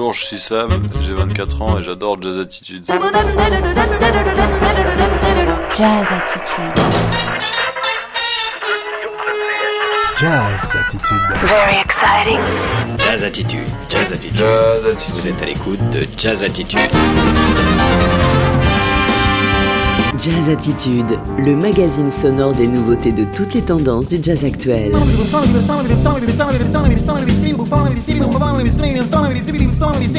Bonjour, je suis Sam, j'ai 24 ans et j'adore Jazz Attitude. Jazz Attitude. Jazz Attitude. Very exciting. Jazz Attitude, Jazz Attitude. Jazz Attitude. Vous êtes à l'écoute de Jazz Attitude. Jazz Attitude, le magazine sonore des nouveautés de toutes les tendances du jazz actuel.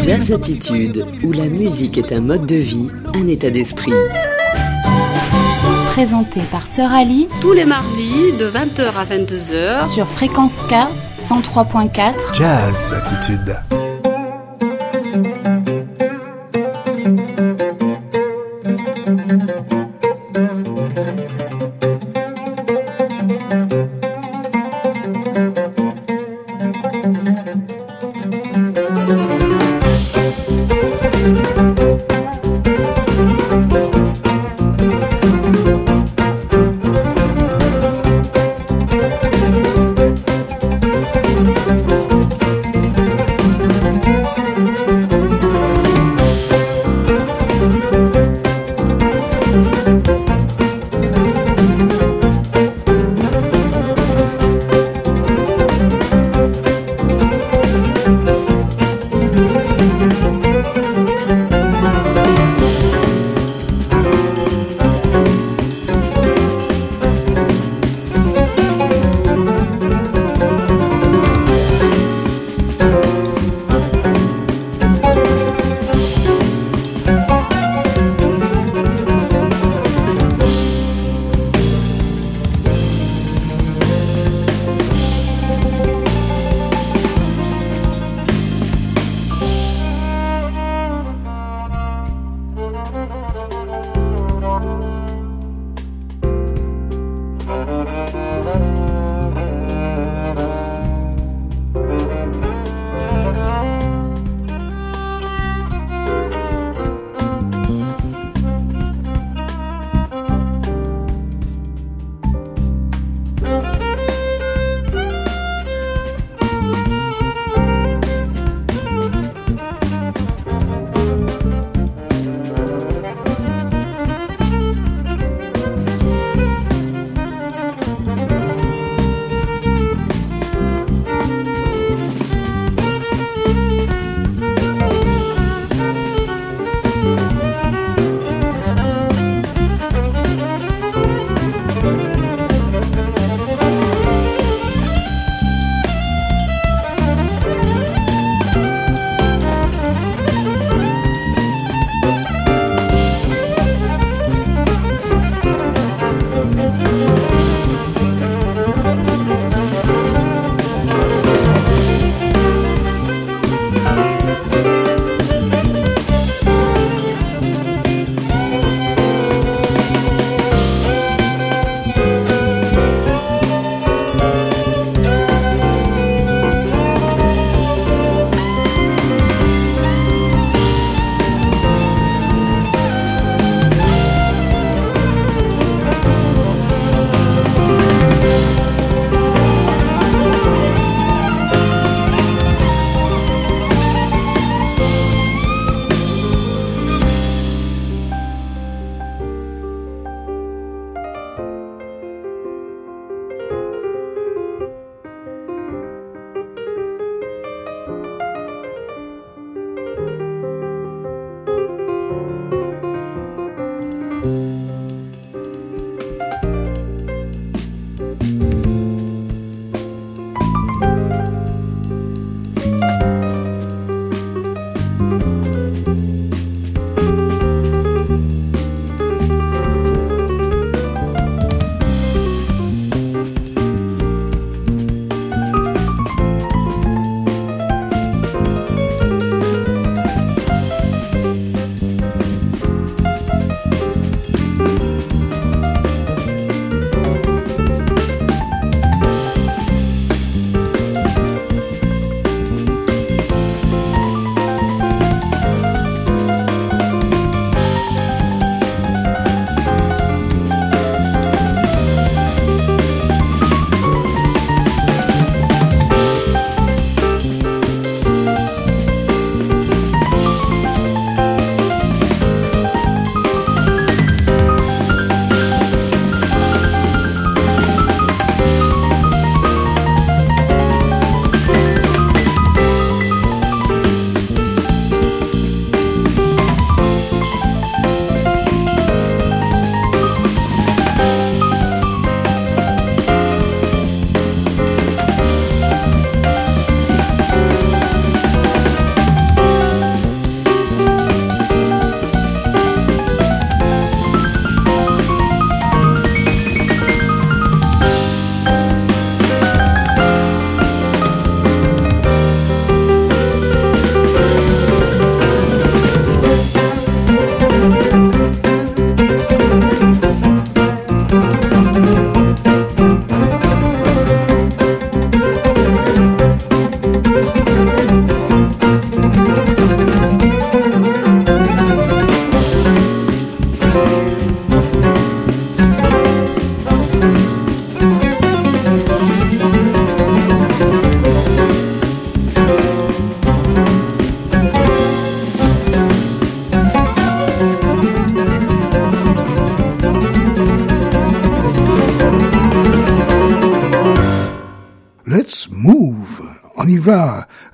Jazz Attitude, où la musique est un mode de vie, un état d'esprit. Présenté par Sœur Ali tous les mardis de 20h à 22h. sur Fréquence K 103.4. Jazz Attitude.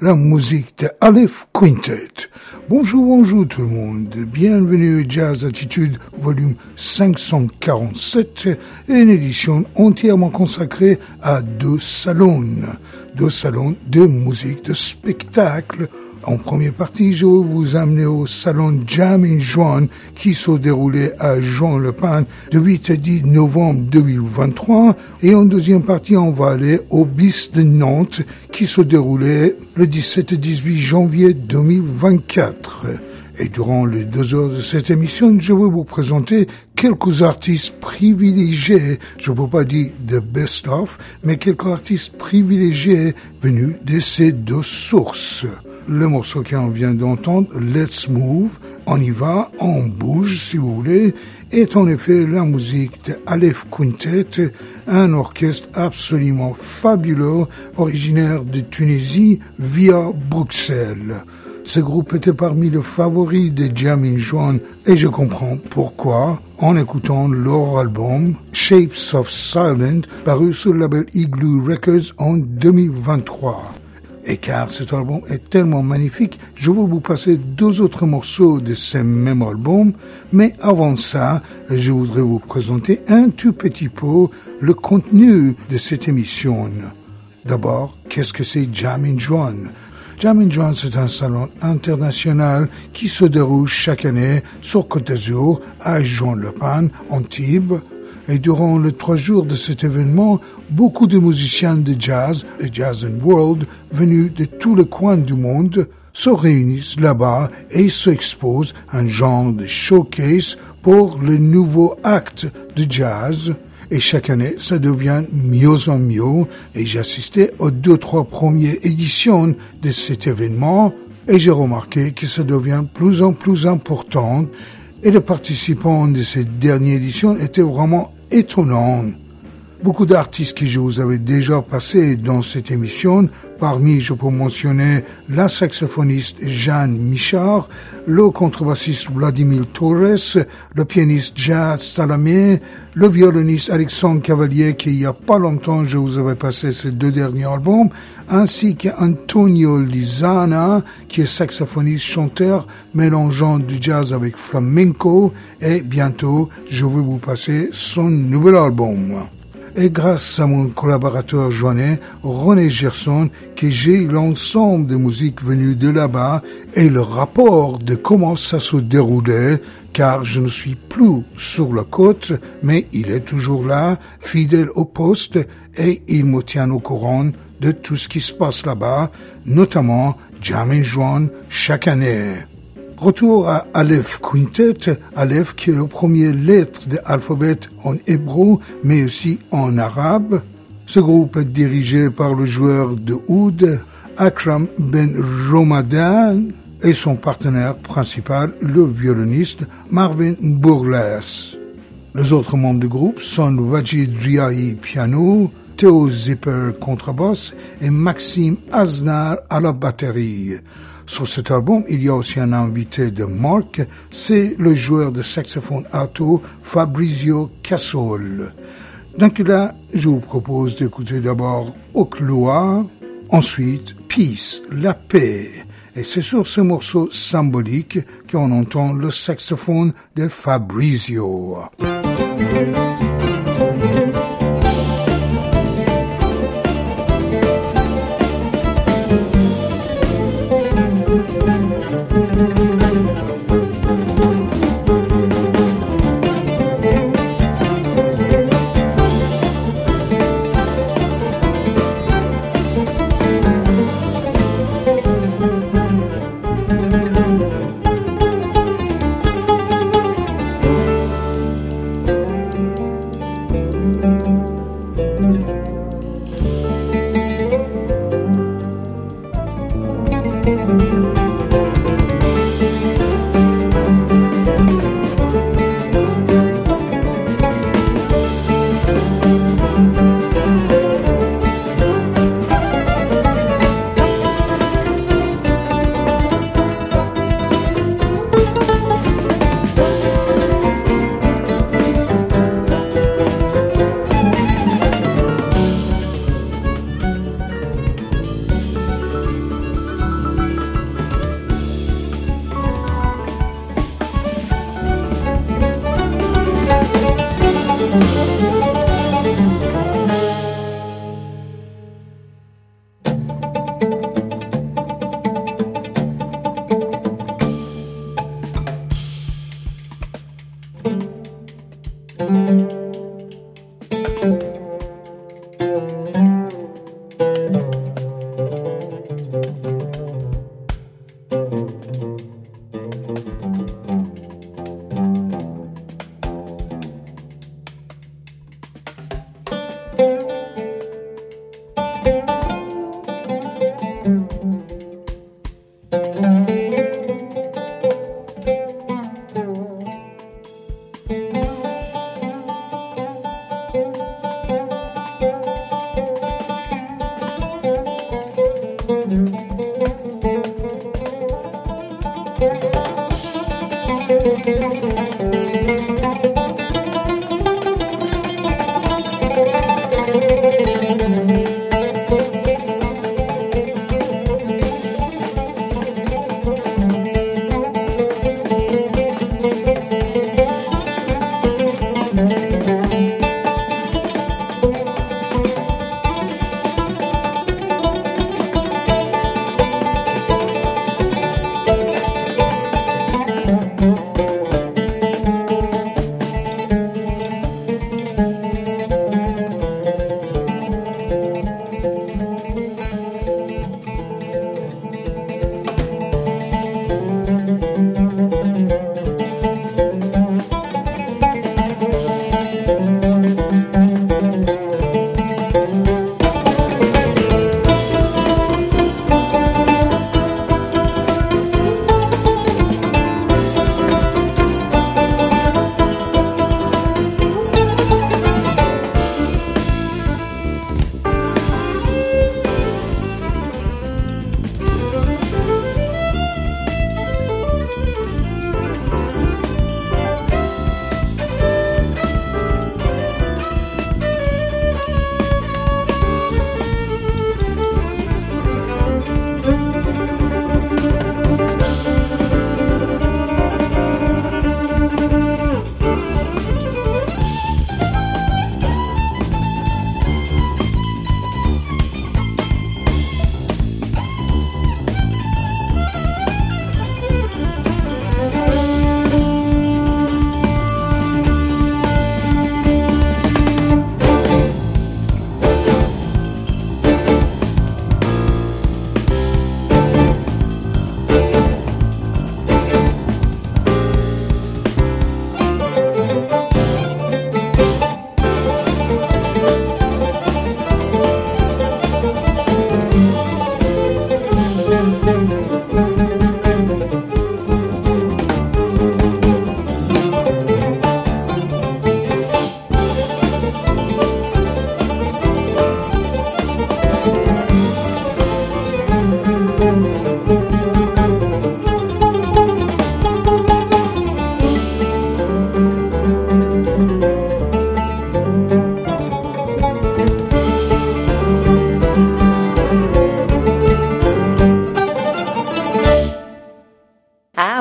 La musique de Aleph Quintet. Bonjour, bonjour tout le monde. Bienvenue à Jazz Attitude, volume 547, une édition entièrement consacrée à deux salons. Deux salons de musique, de spectacle, en première partie, je vais vous amener au salon Jam in Juan qui s'est déroulé à Juan-le-Pin de 8 à 10 novembre 2023. Et en deuxième partie, on va aller au BIS de Nantes qui s'est déroulé le 17 et 18 janvier 2024. Et durant les deux heures de cette émission, je vais vous présenter quelques artistes privilégiés, je ne peux pas dire the best of, mais quelques artistes privilégiés venus de ces deux sources. Le morceau qu'on vient d'entendre, Let's Move, on y va, on bouge si vous voulez, est en effet la musique de Aleph Quintet, un orchestre absolument fabuleux, originaire de Tunisie via Bruxelles. Ce groupe était parmi les favoris de Jamin Juan et je comprends pourquoi en écoutant leur album Shapes of Silent paru sur le label Igloo Records en 2023. Et car cet album est tellement magnifique, je vais vous passer deux autres morceaux de ce même album. Mais avant ça, je voudrais vous présenter un tout petit peu le contenu de cette émission. D'abord, qu'est-ce que c'est Jam in Juan? Jam in Juan, c'est un salon international qui se déroule chaque année sur Côte d'Azur, à Juan-le-Pan, Antibes, et durant les trois jours de cet événement, beaucoup de musiciens de jazz et jazz and world venus de tous les coins du monde se réunissent là-bas et s'exposent un genre de showcase pour le nouveau acte de jazz. Et chaque année, ça devient mieux en mieux. Et j'ai assisté aux deux, trois premières éditions de cet événement. Et j'ai remarqué que ça devient plus en plus important. Et les participants de cette dernière édition étaient vraiment étonnant. Beaucoup d'artistes que je vous avais déjà passés dans cette émission, parmi je peux mentionner la saxophoniste Jeanne Michard, le contrebassiste Vladimir Torres, le pianiste Jazz Salamé, le violoniste Alexandre Cavalier qui il y a pas longtemps je vous avais passé ces deux derniers albums, ainsi qu'Antonio Lizana qui est saxophoniste chanteur mélangeant du jazz avec flamenco et bientôt je vais vous passer son nouvel album et grâce à mon collaborateur joignais, René Gerson, que j'ai l'ensemble des musiques venues de là-bas et le rapport de comment ça se déroulait, car je ne suis plus sur la côte, mais il est toujours là, fidèle au poste, et il me tient au courant de tout ce qui se passe là-bas, notamment Jamin Juan chaque année. Retour à Aleph Quintet, Aleph qui est le premier lettre de l'alphabet en hébreu, mais aussi en arabe. Ce groupe est dirigé par le joueur de oud, Akram Ben Romadan, et son partenaire principal, le violoniste Marvin Bourles. Les autres membres du groupe sont Wajid Riai piano, Theo Zipper contrebasse et Maxime Aznar à la batterie. Sur cet album, il y a aussi un invité de marque, c'est le joueur de saxophone alto Fabrizio Cassol. Donc là, je vous propose d'écouter d'abord Au ensuite Peace, la paix. Et c'est sur ce morceau symbolique qu'on entend le saxophone de Fabrizio.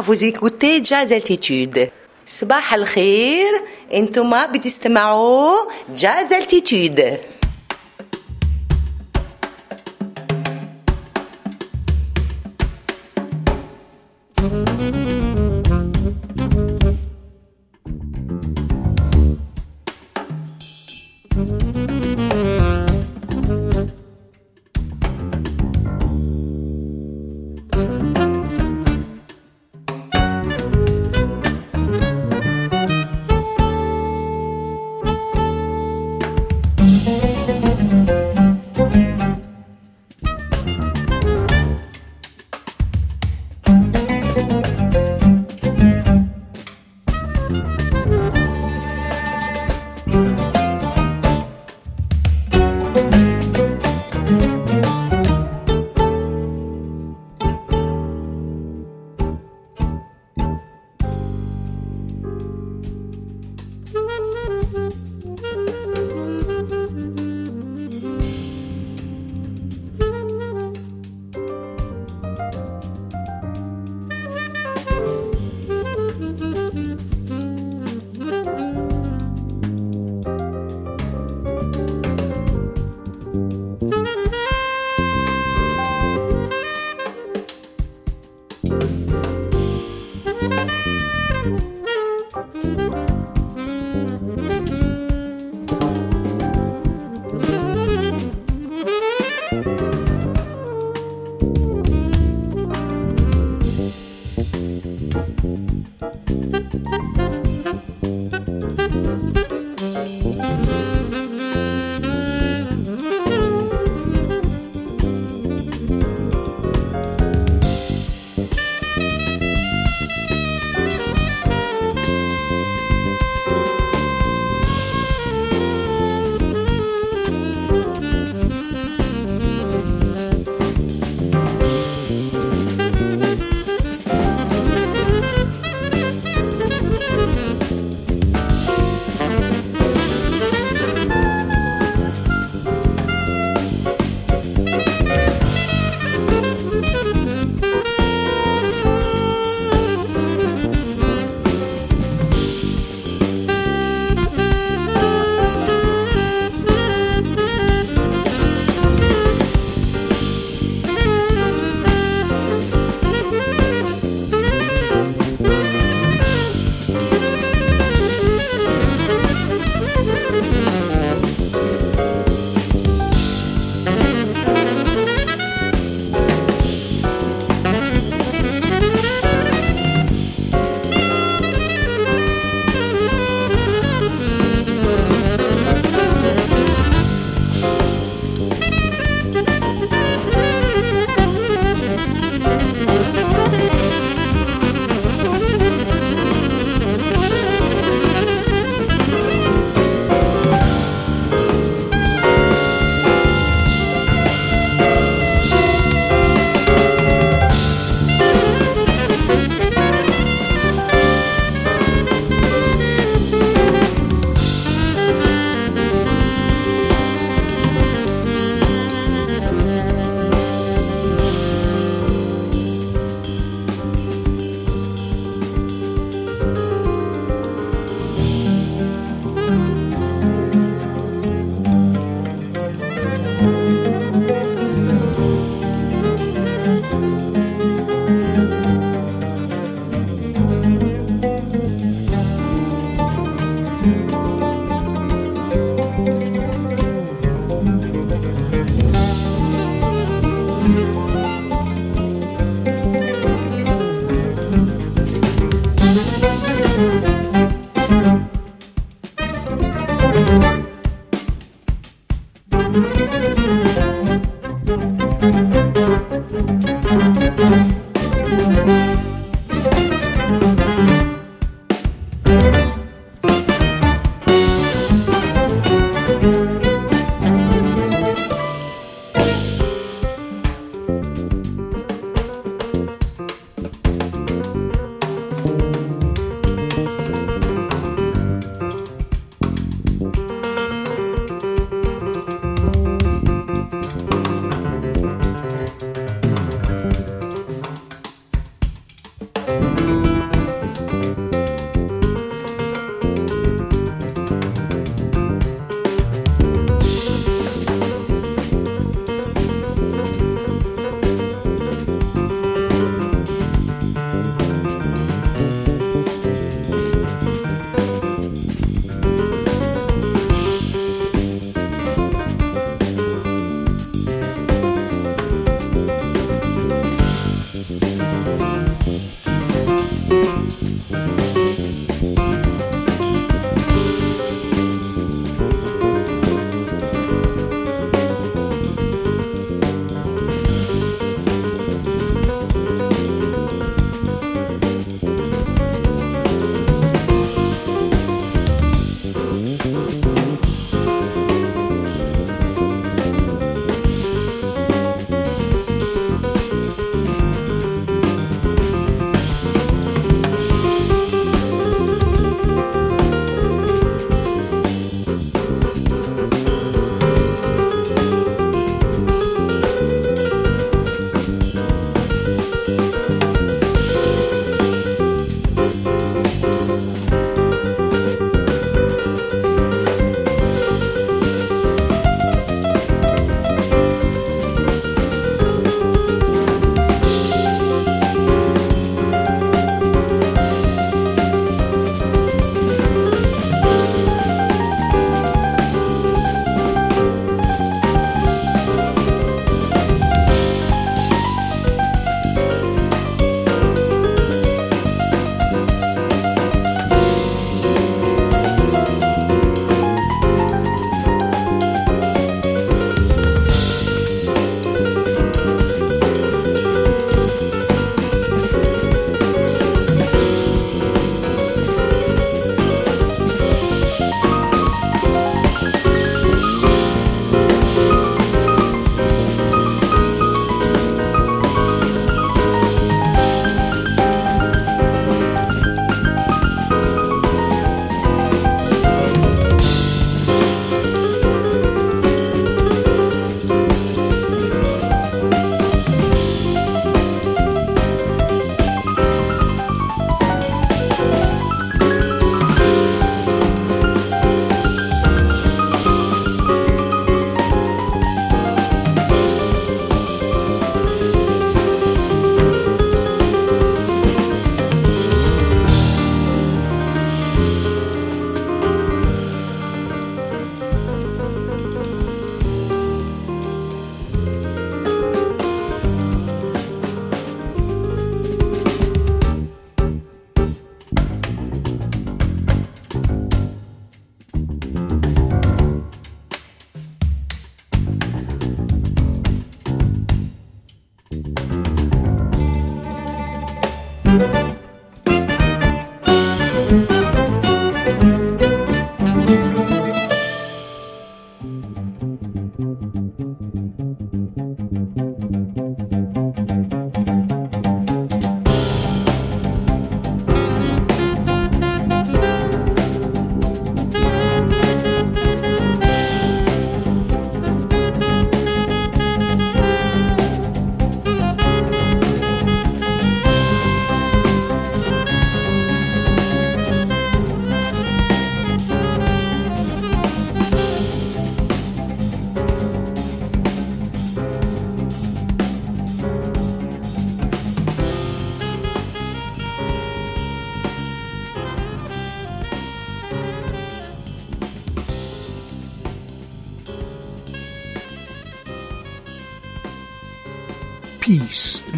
vous écoutez Jazz Altitude صباح الخير انتما بتستمعوا Jazz Altitude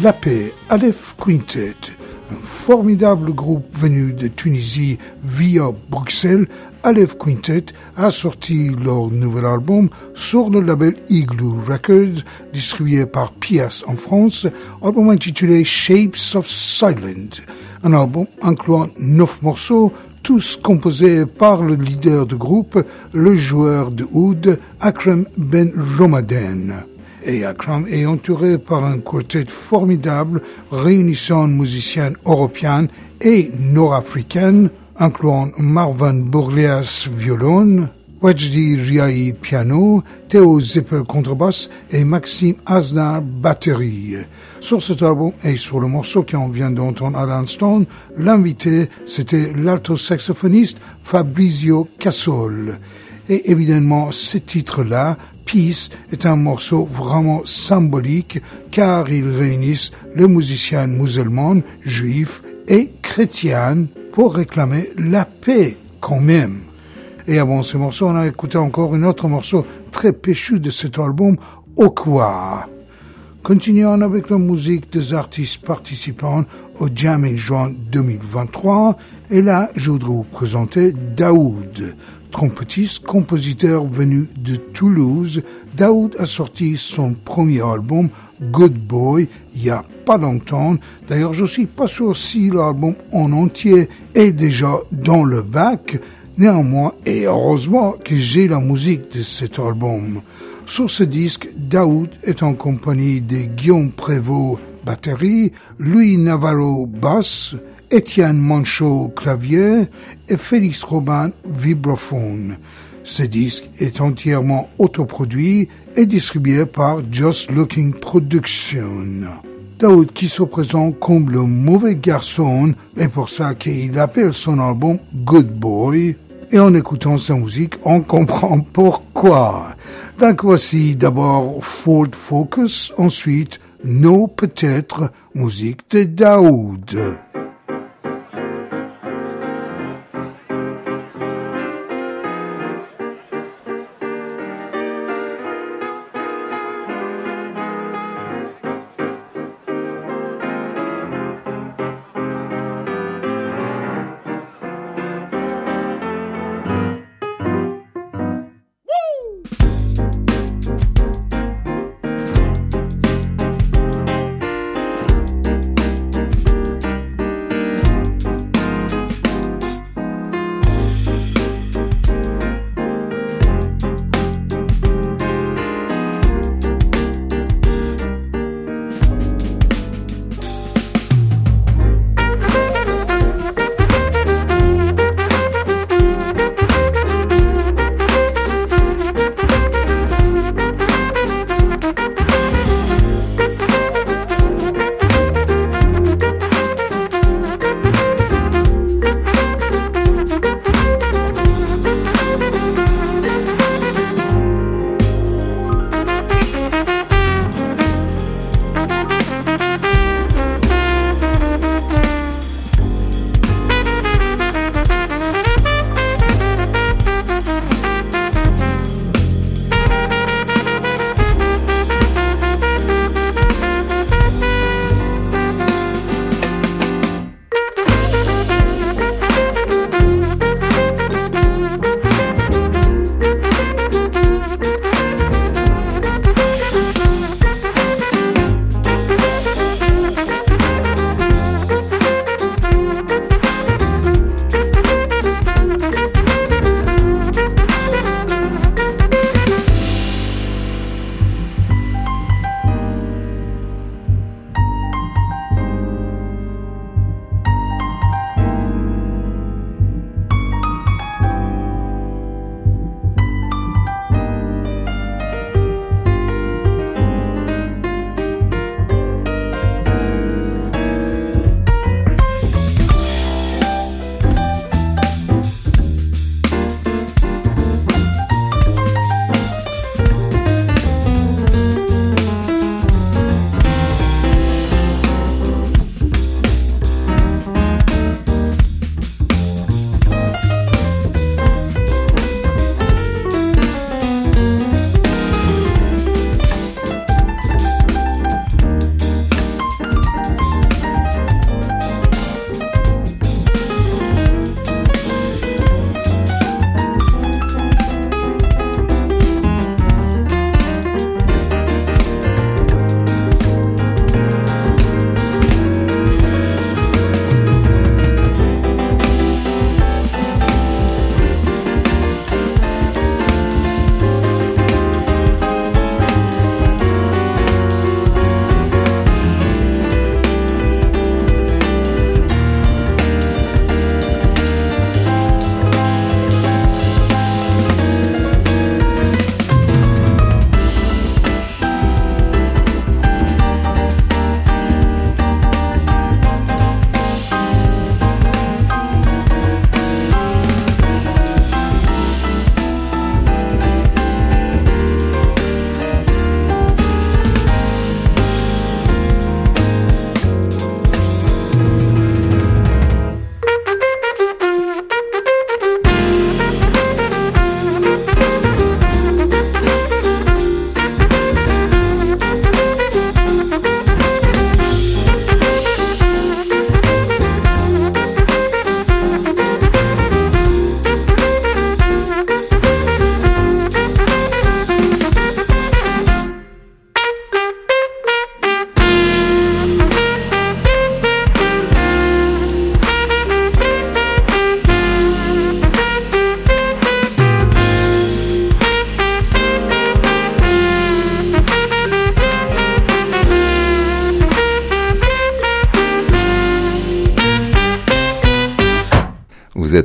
La paix, Aleph Quintet, un formidable groupe venu de Tunisie via Bruxelles, Aleph Quintet a sorti leur nouvel album sur le label Igloo Records, distribué par Pias en France, album intitulé Shapes of Silence, un album incluant neuf morceaux, tous composés par le leader du groupe, le joueur de oud Akram Ben Romaden et Akram est entouré par un quartet formidable réunissant musiciens européens et nord-africains, incluant Marvan Bourlias violon, Wajdi Riai piano, Théo Zipper contrebasse et Maxime Aznar batterie. Sur cet album et sur le morceau qu'on vient d'entendre à l'instant, l'invité c'était l'alto-saxophoniste Fabrizio Cassol. Et évidemment, ce titre-là Peace est un morceau vraiment symbolique car il réunit les musiciens musulmans, juifs et chrétiens pour réclamer la paix quand même. Et avant ce morceau, on a écouté encore un autre morceau très péchu de cet album, Okwa. Continuons avec la musique des artistes participants au Jamming Juin 2023. Et là, je voudrais vous présenter Daoud, trompettiste, compositeur venu de Toulouse. Daoud a sorti son premier album, Good Boy, il y a pas longtemps. D'ailleurs, je suis pas sûr si l'album en entier est déjà dans le bac. Néanmoins, et heureusement que j'ai la musique de cet album. Sur ce disque, Daoud est en compagnie de Guillaume Prévost, batterie, Louis Navarro, basse, Étienne Manchot, clavier et Félix Robin, vibraphone. Ce disque est entièrement autoproduit et distribué par Just Looking Production. Daoud qui se présente comme le mauvais garçon, et pour ça qu'il appelle son album Good Boy. Et en écoutant sa musique, on comprend pourquoi. Donc voici d'abord Ford Focus, ensuite No peut-être, musique de Daoud.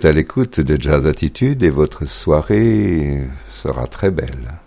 À l'écoute de Jazz Attitude et votre soirée sera très belle.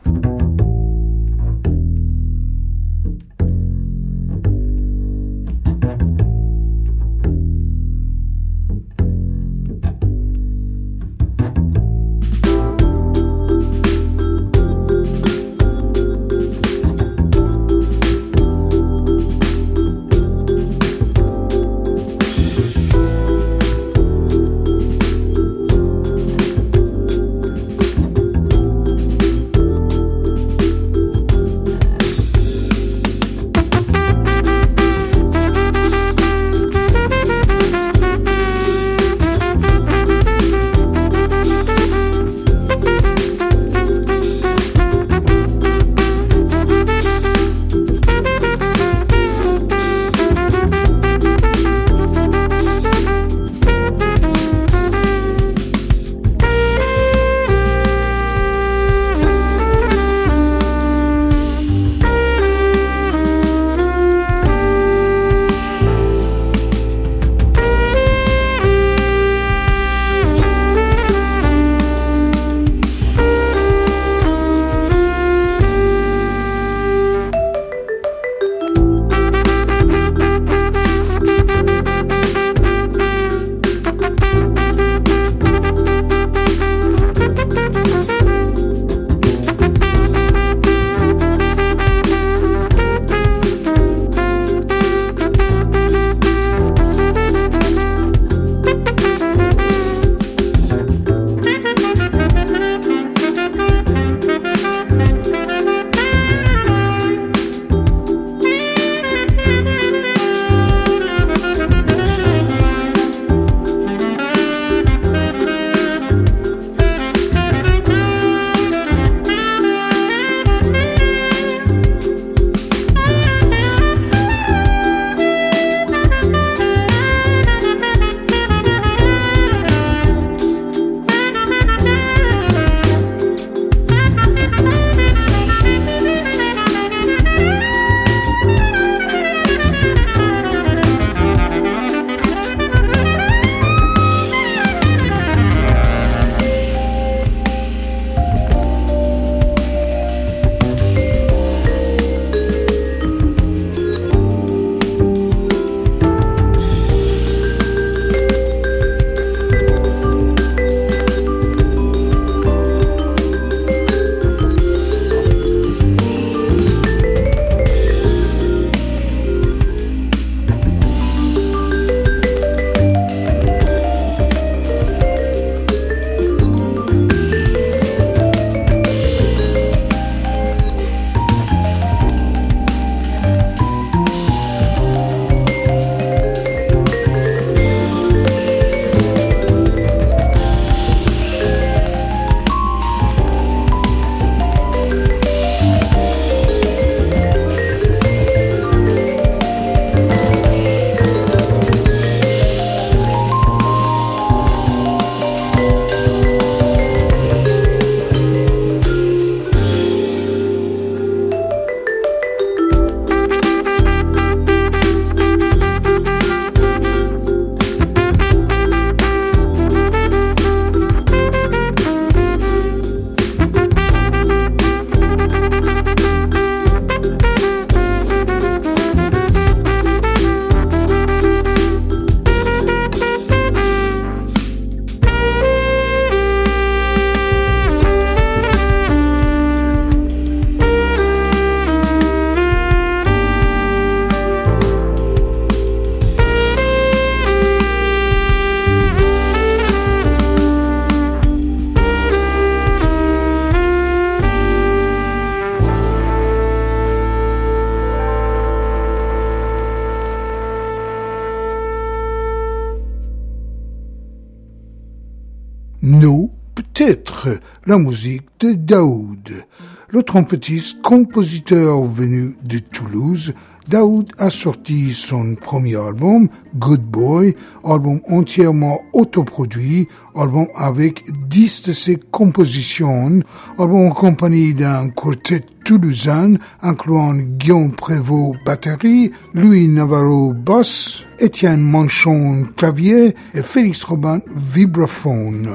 La musique de Daoud, le trompettiste compositeur venu de Toulouse Daoud a sorti son premier album, Good Boy, album entièrement autoproduit, album avec 10 de ses compositions, album en d'un quartet toulousain incluant Guillaume Prévost batterie, Louis Navarro basse, Étienne Manchon clavier et Félix Robin vibraphone.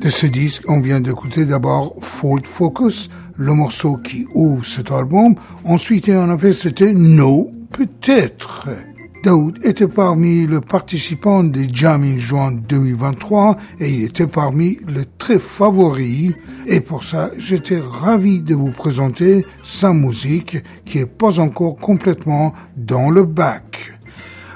De ce disque, on vient d'écouter d'abord Ford Focus, le morceau qui ouvre cet album. Ensuite, en effet, c'était No, peut-être. Daoud était parmi les participants des Jamming Juin 2023 et il était parmi les très favoris. Et pour ça, j'étais ravi de vous présenter sa musique qui est pas encore complètement dans le bac.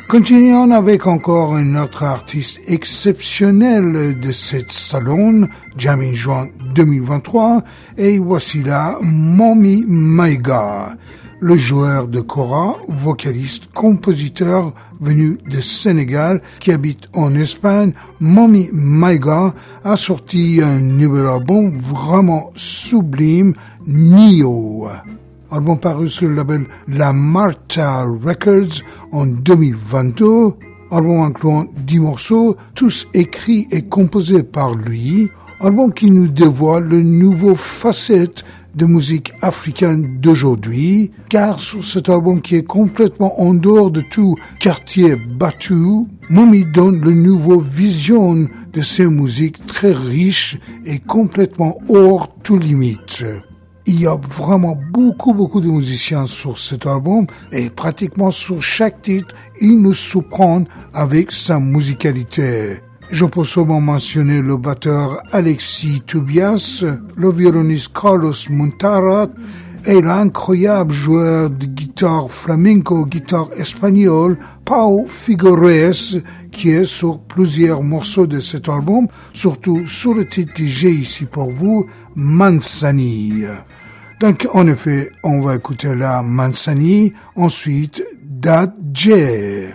Continuons avec encore un autre artiste exceptionnel de cette salon, Jamming Juin 2023, et voici là Mommy Maiga, le joueur de kora, vocaliste, compositeur venu de Sénégal qui habite en Espagne. Mommy Maiga a sorti un nouvel album vraiment sublime, Nio album paru sur le label La Marta Records en 2022, album incluant 10 morceaux, tous écrits et composés par lui, album qui nous dévoile le nouveau facette de musique africaine d'aujourd'hui, car sur cet album qui est complètement en dehors de tout quartier battu, Momi donne le nouveau vision de ces musiques très riches et complètement hors tout limite. Il y a vraiment beaucoup, beaucoup de musiciens sur cet album et pratiquement sur chaque titre, il nous surprend avec sa musicalité. Je peux seulement mentionner le batteur Alexis Tobias, le violoniste Carlos Montara et l'incroyable joueur de guitare flamenco, guitare espagnole, Pau Figueres, qui est sur plusieurs morceaux de cet album, surtout sur le titre que j'ai ici pour vous, Mansani. Donc, en effet, on va écouter la Mansani, ensuite Dad J.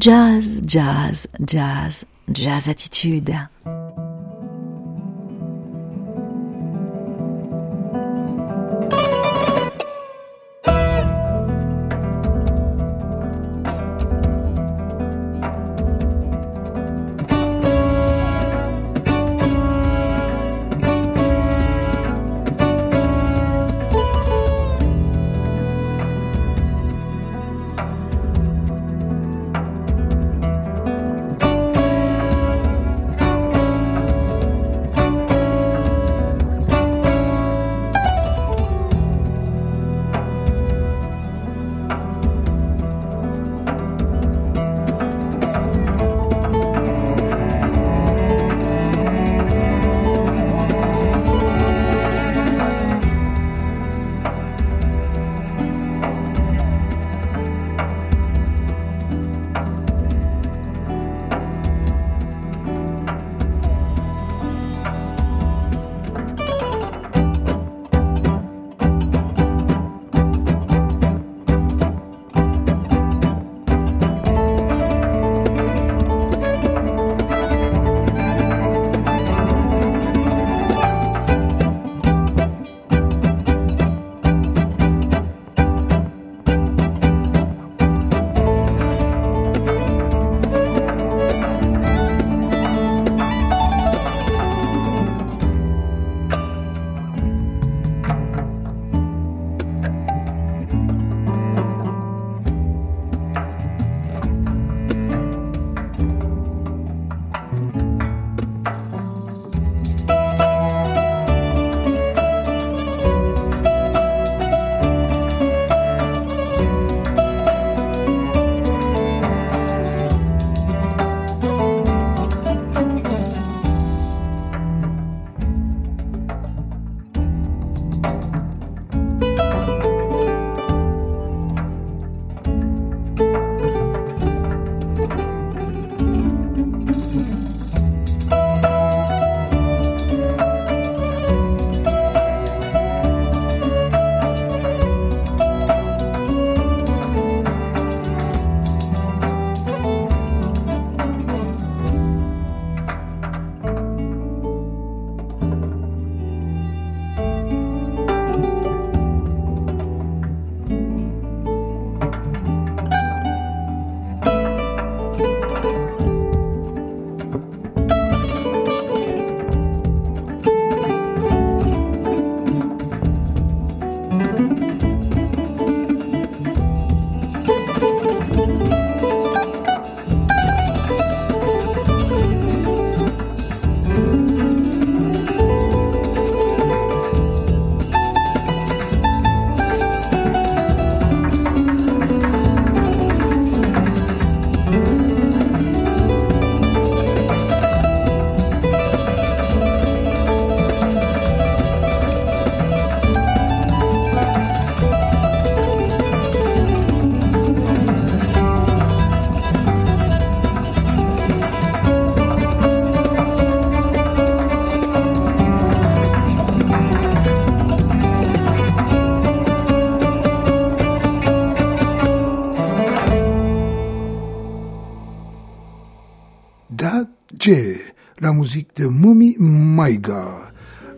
Jazz, jazz, jazz, jazz attitude.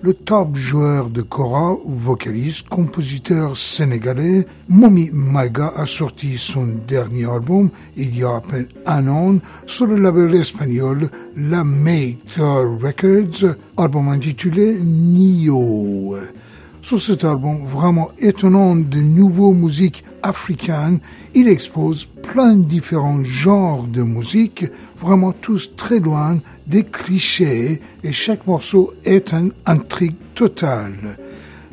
Le top joueur de kora, vocaliste, compositeur sénégalais. Mumi Maiga a sorti son dernier album il y a à peine un an sur le label espagnol La Maker Records, album intitulé Nio sur cet album vraiment étonnant de nouveaux musiques africaines. Il expose plein de différents genres de musique, vraiment tous très loin des clichés, et chaque morceau est un intrigue totale.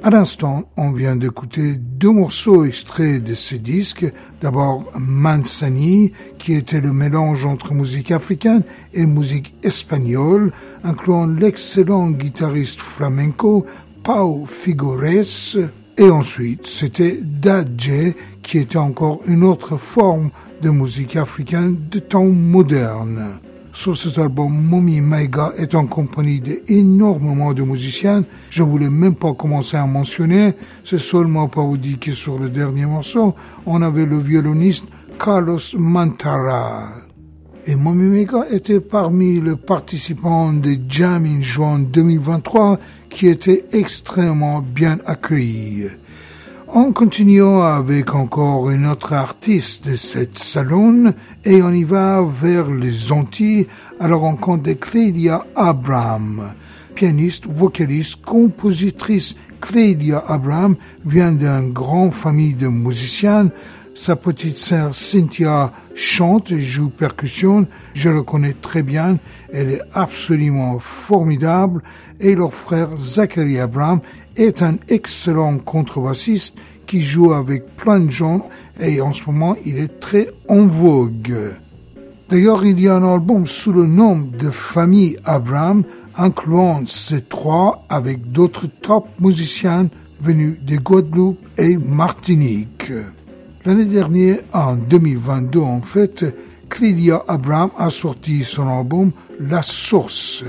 À l'instant, on vient d'écouter deux morceaux extraits de ce disque. D'abord, Mansani, qui était le mélange entre musique africaine et musique espagnole, incluant l'excellent guitariste flamenco Pau Figures, et ensuite c'était Dadje, qui était encore une autre forme de musique africaine de temps moderne. Sur cet album, Momi Maiga est en compagnie d'énormément de musiciens. Je voulais même pas commencer à mentionner. C'est seulement pour vous dire que sur le dernier morceau, on avait le violoniste Carlos Mantara. Et Mommy Mega était parmi les participants de Jam in juin 2023 qui était extrêmement bien accueilli. En continuant avec encore une autre artiste de cette salon et on y va vers les Antilles à la rencontre de Clélia Abraham. Pianiste, vocaliste, compositrice, Clélia Abraham vient d'une grande famille de musiciens. Sa petite sœur Cynthia chante et joue percussion. Je le connais très bien. Elle est absolument formidable. Et leur frère Zachary Abraham est un excellent contrebassiste qui joue avec plein de gens et en ce moment il est très en vogue. D'ailleurs, il y a un album sous le nom de Famille Abraham, incluant ces trois avec d'autres top musiciens venus de Guadeloupe et Martinique. L'année dernière, en 2022 en fait, Clélia Abraham a sorti son album La Source,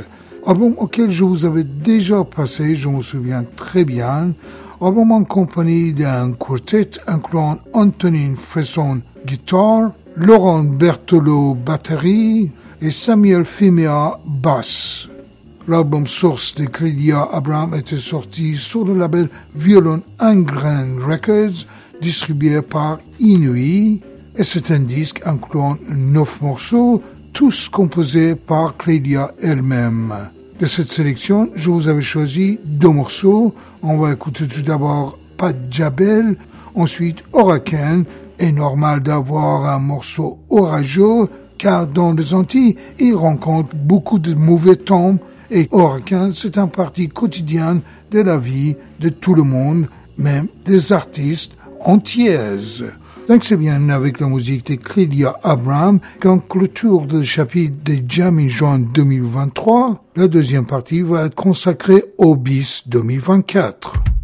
album auquel je vous avais déjà passé, je me souviens très bien, album en compagnie d'un quartet incluant Antonine Fresson guitare, Laurent Bertolo batterie et Samuel Fimea basse. L'album Source de Clélia Abraham était sorti sur le label Violon Ingren Records, distribué par Inouï, et c'est un disque incluant neuf morceaux, tous composés par Clélia elle-même. De cette sélection, je vous avais choisi deux morceaux. On va écouter tout d'abord Pat Jabel, ensuite Hurricane. Et normal d'avoir un morceau orageux, car dans les Antilles, il rencontre beaucoup de mauvais temps et Hurricane, c'est un parti quotidien de la vie de tout le monde, même des artistes entières. Donc c'est bien avec la musique de Clélia Abraham qu'en clôture du chapitre de Jamie Juin 2023, la deuxième partie va être consacrée au BIS 2024.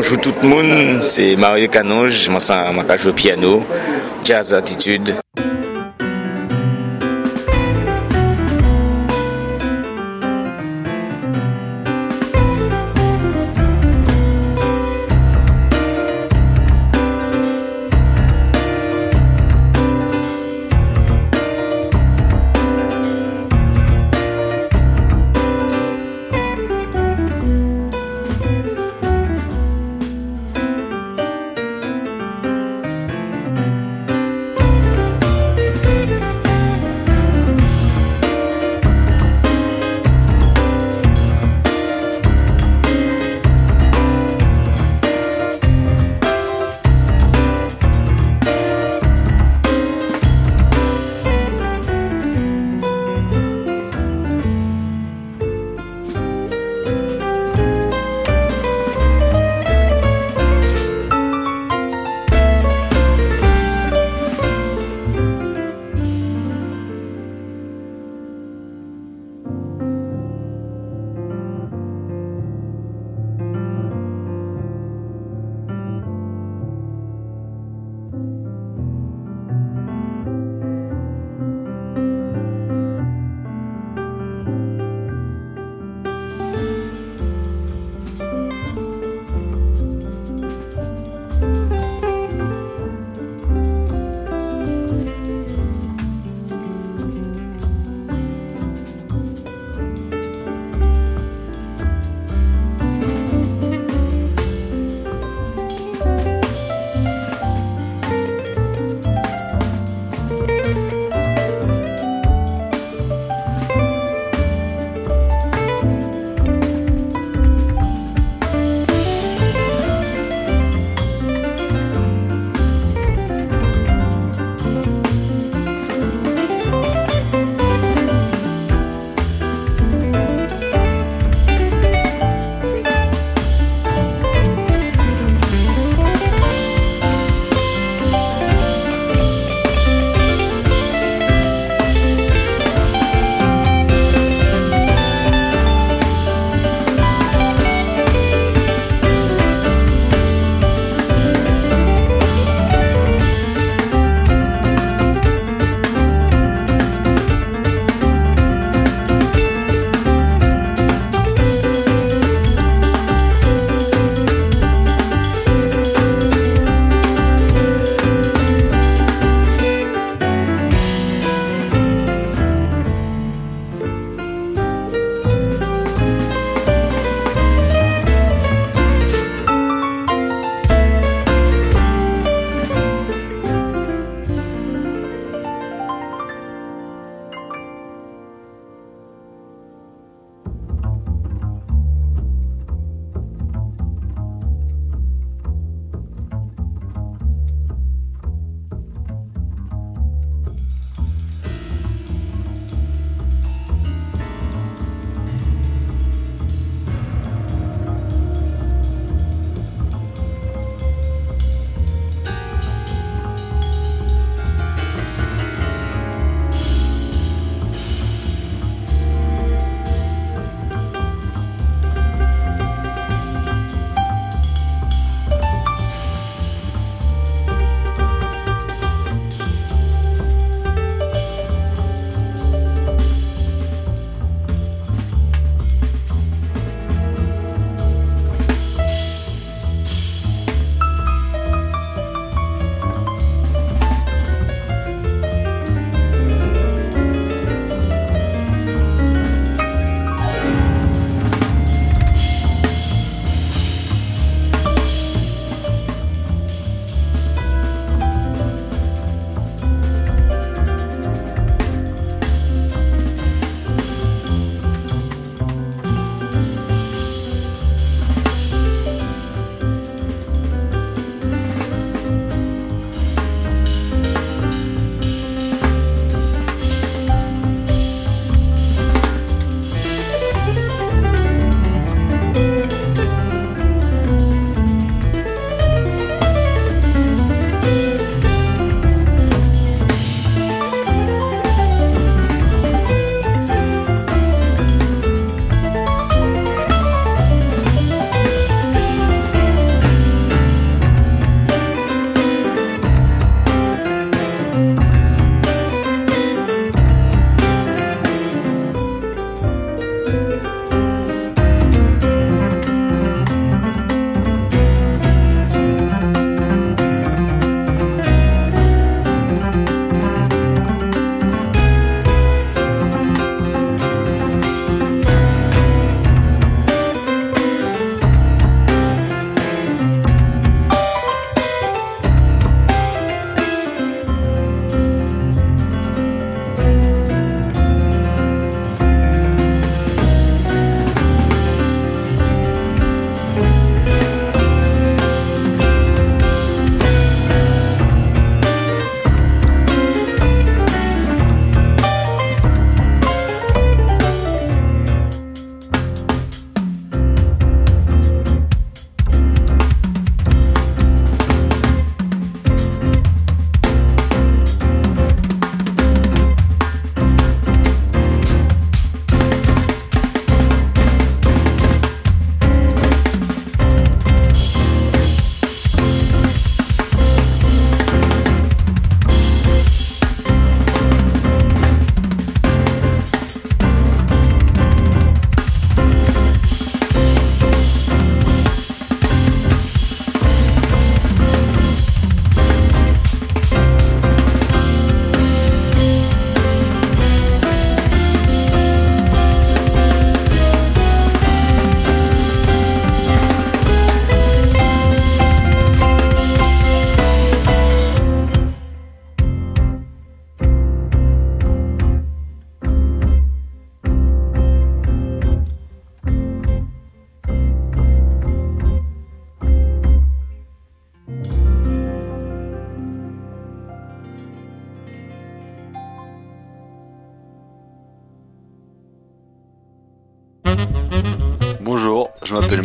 Bonjour tout le monde, c'est Mario Canoge, je m'en au piano, jazz attitude.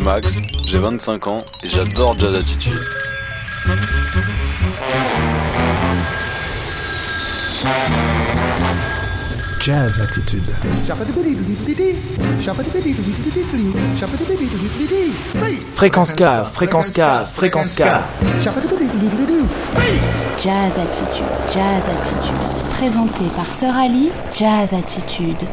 Max, j'ai 25 ans et j'adore Jazz Attitude. Jazz Attitude. Fréquence K, fréquence K, fréquence K. Jazz Attitude, Jazz Attitude. Présenté par Sœur Ali, Jazz Attitude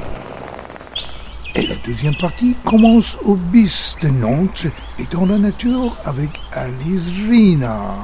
deuxième partie commence au bis de Nantes et dans la nature avec Alice Rina.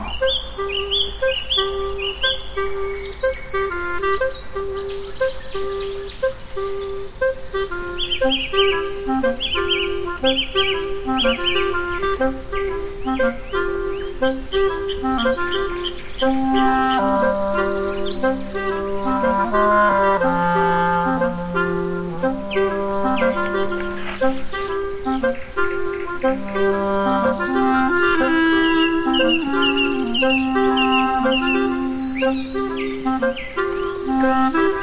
Girl.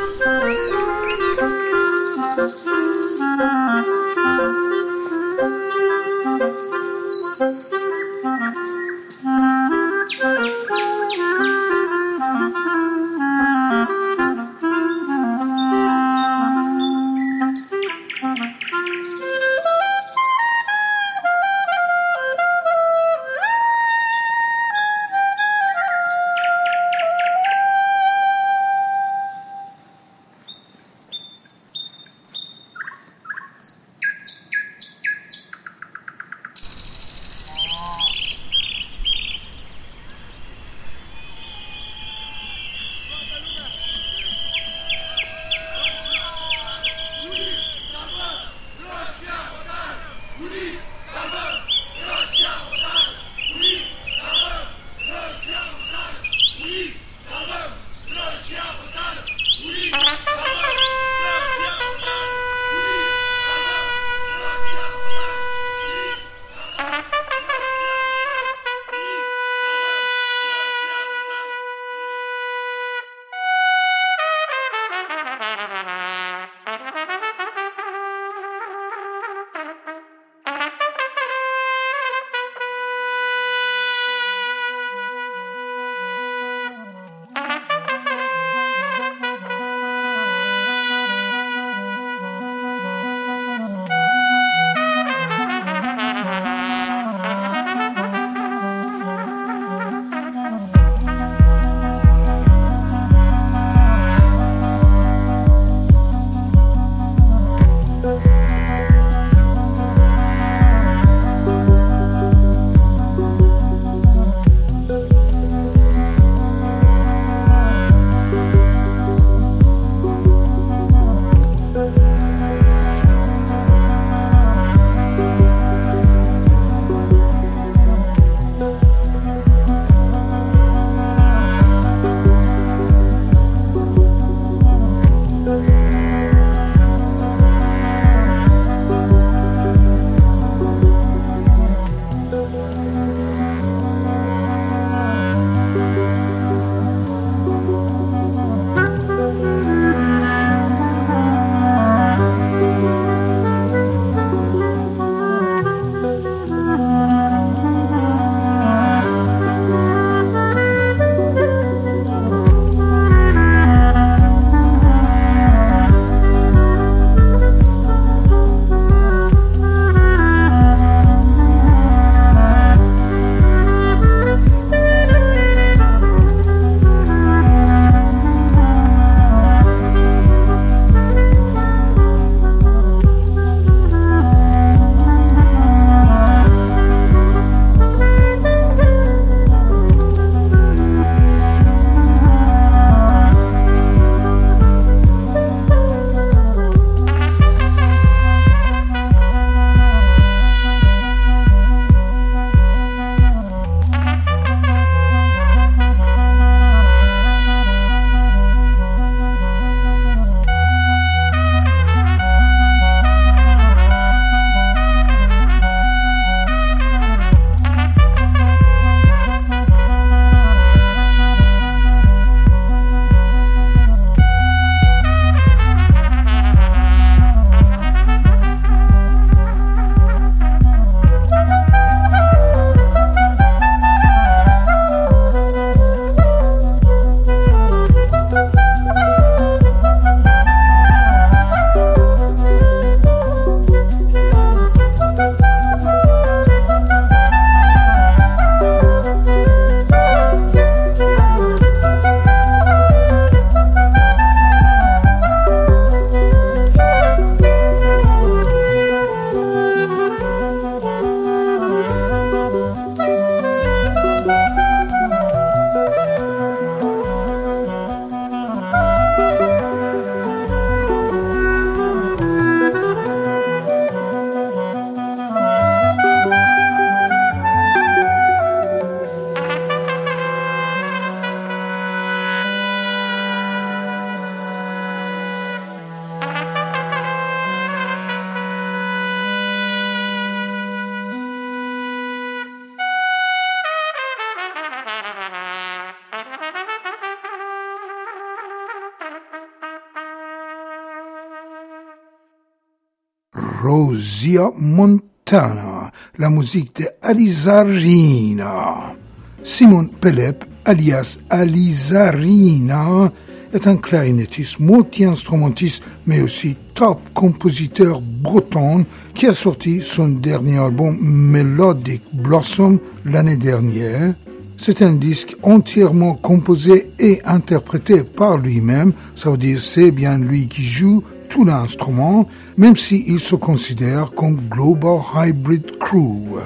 Montana, la musique de Alizarina. Simon Pelep, alias Alizarina, est un clarinettiste, multi-instrumentiste, mais aussi top compositeur breton qui a sorti son dernier album Melodic Blossom l'année dernière. C'est un disque entièrement composé et interprété par lui-même, ça veut dire c'est bien lui qui joue tout l'instrument, même s'il se considère comme Global Hybrid Crew.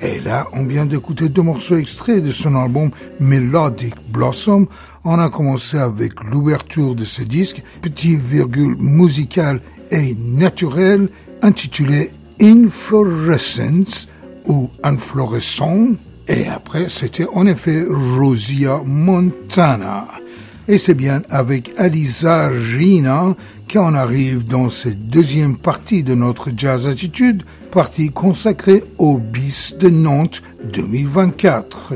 Et là, on vient d'écouter deux morceaux extraits de son album Melodic Blossom. On a commencé avec l'ouverture de ce disque, petit virgule musical et naturel, intitulé Inflorescence ou Inflorescent. Et après, c'était en effet Rosia Montana. Et c'est bien avec Alisa Rina qu'on arrive dans cette deuxième partie de notre Jazz Attitude, partie consacrée au BIS de Nantes 2024.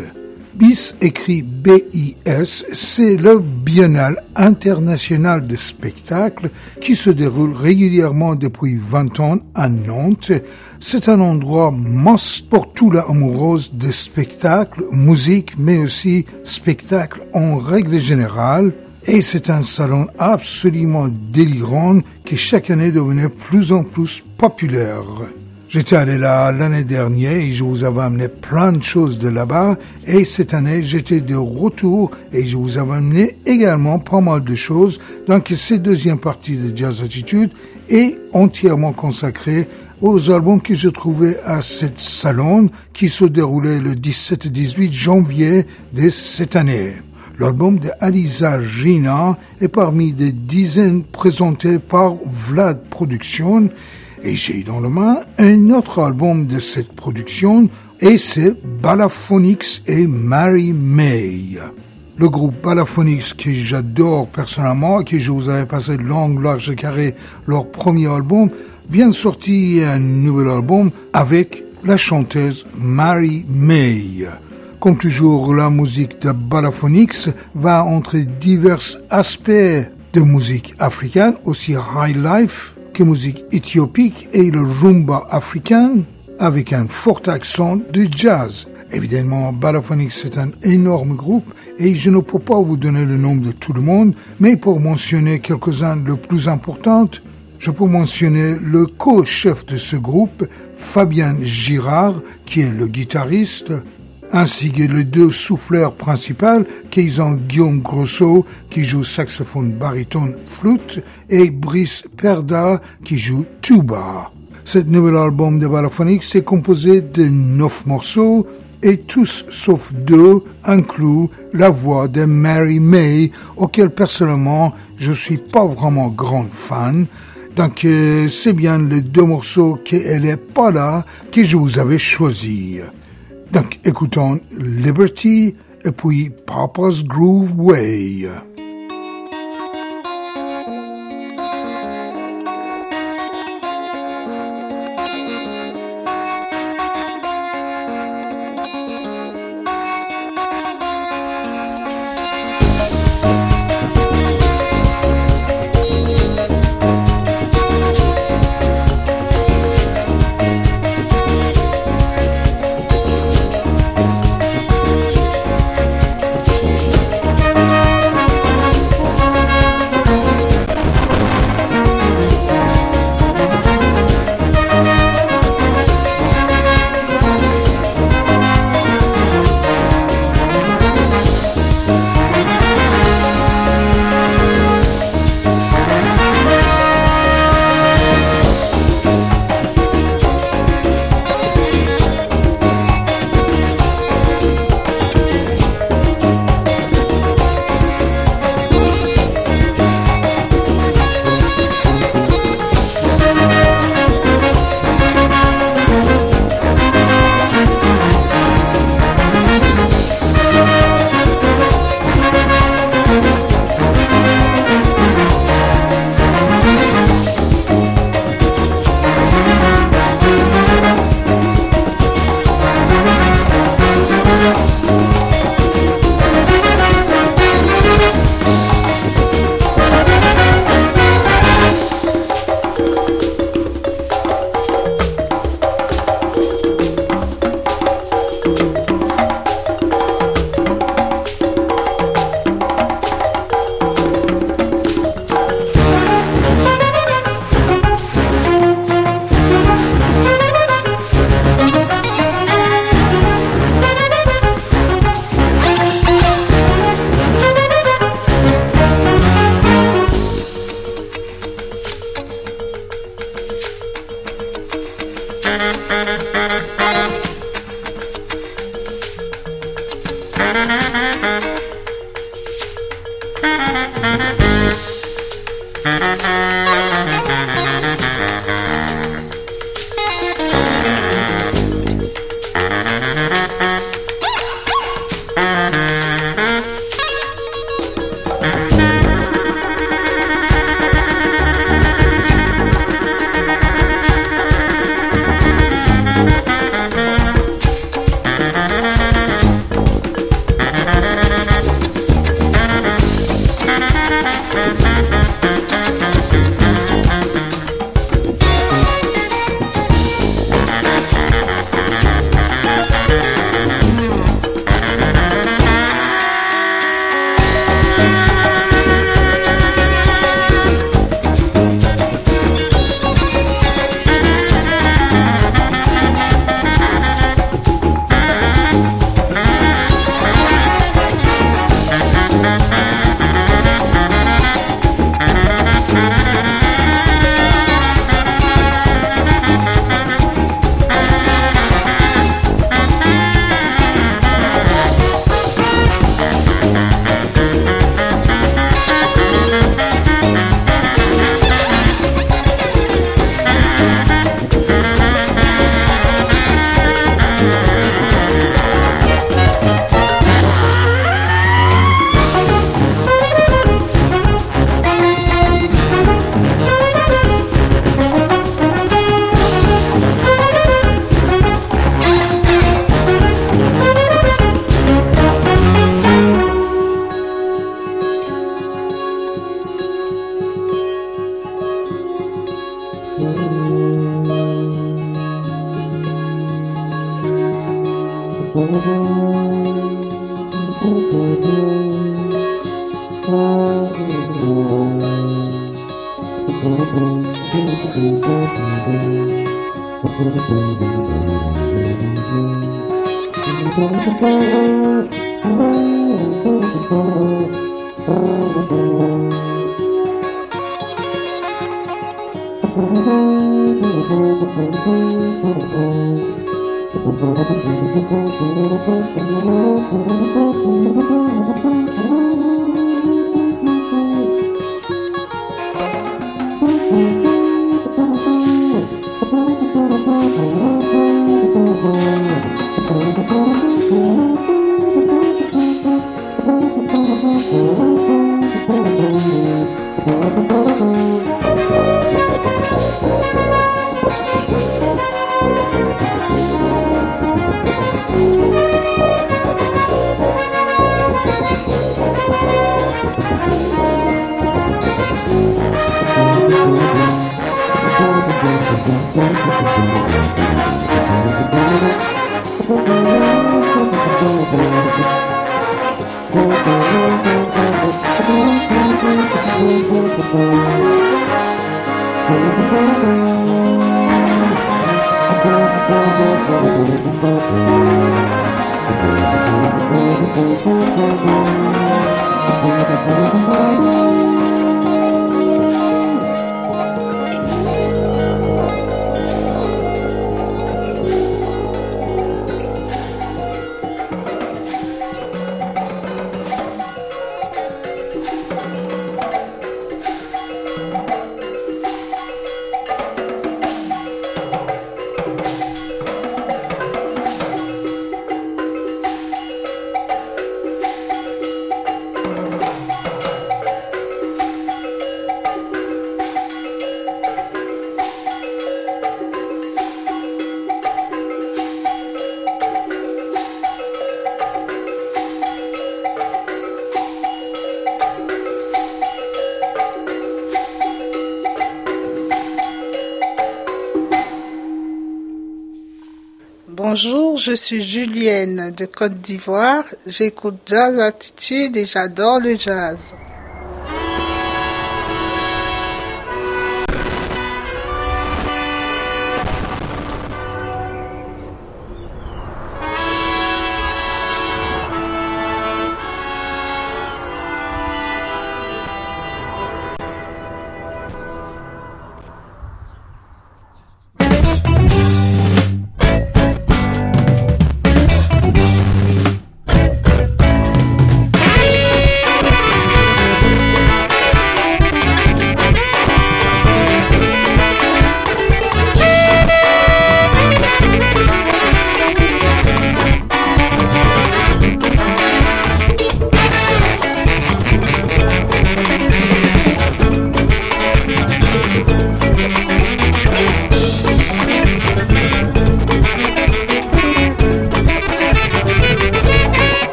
BIS écrit BIS, c'est le Biennale international de spectacle qui se déroule régulièrement depuis 20 ans à Nantes. C'est un endroit must pour tout la amoureuse de spectacle, musique, mais aussi spectacle en règle générale. Et c'est un salon absolument délirant qui chaque année devenait plus en plus populaire. J'étais allé là l'année dernière et je vous avais amené plein de choses de là-bas. Et cette année, j'étais de retour et je vous avais amené également pas mal de choses. Donc, cette deuxième partie de Jazz Attitude est entièrement consacrée aux albums que je trouvais à cette salon qui se déroulait le 17 et 18 janvier de cette année. L'album de Aliza Gina est parmi des dizaines présentés par Vlad Productions et j'ai dans le main un autre album de cette production et c'est Balaphonics et Mary May. Le groupe Balaphonics que j'adore personnellement, que je vous avais passé long, large et carré leur premier album, vient de sortir un nouvel album avec la chanteuse Mary May. Comme toujours, la musique de Balaphonics va entre divers aspects de musique africaine, aussi high life, que musique éthiopique et le rumba africain avec un fort accent de jazz. Évidemment, Balaphonics c'est un énorme groupe et je ne peux pas vous donner le nom de tout le monde, mais pour mentionner quelques-uns les plus importants, je peux mentionner le co-chef de ce groupe, Fabien Girard, qui est le guitariste, ainsi que les deux souffleurs principaux, qui sont Guillaume Grosso, qui joue saxophone baryton flûte, et Brice Perda, qui joue tuba. Cet nouvel album de Balaphonics est composé de neuf morceaux, et tous sauf deux incluent la voix de Mary May, auquel personnellement je suis pas vraiment grand fan. Donc euh, c'est bien les deux morceaux qu'elle est pas là que je vous avais choisi. Donc écoutons Liberty et puis Papa's Groove Way. Je suis Julienne de Côte d'Ivoire. J'écoute Jazz Attitude et j'adore le jazz.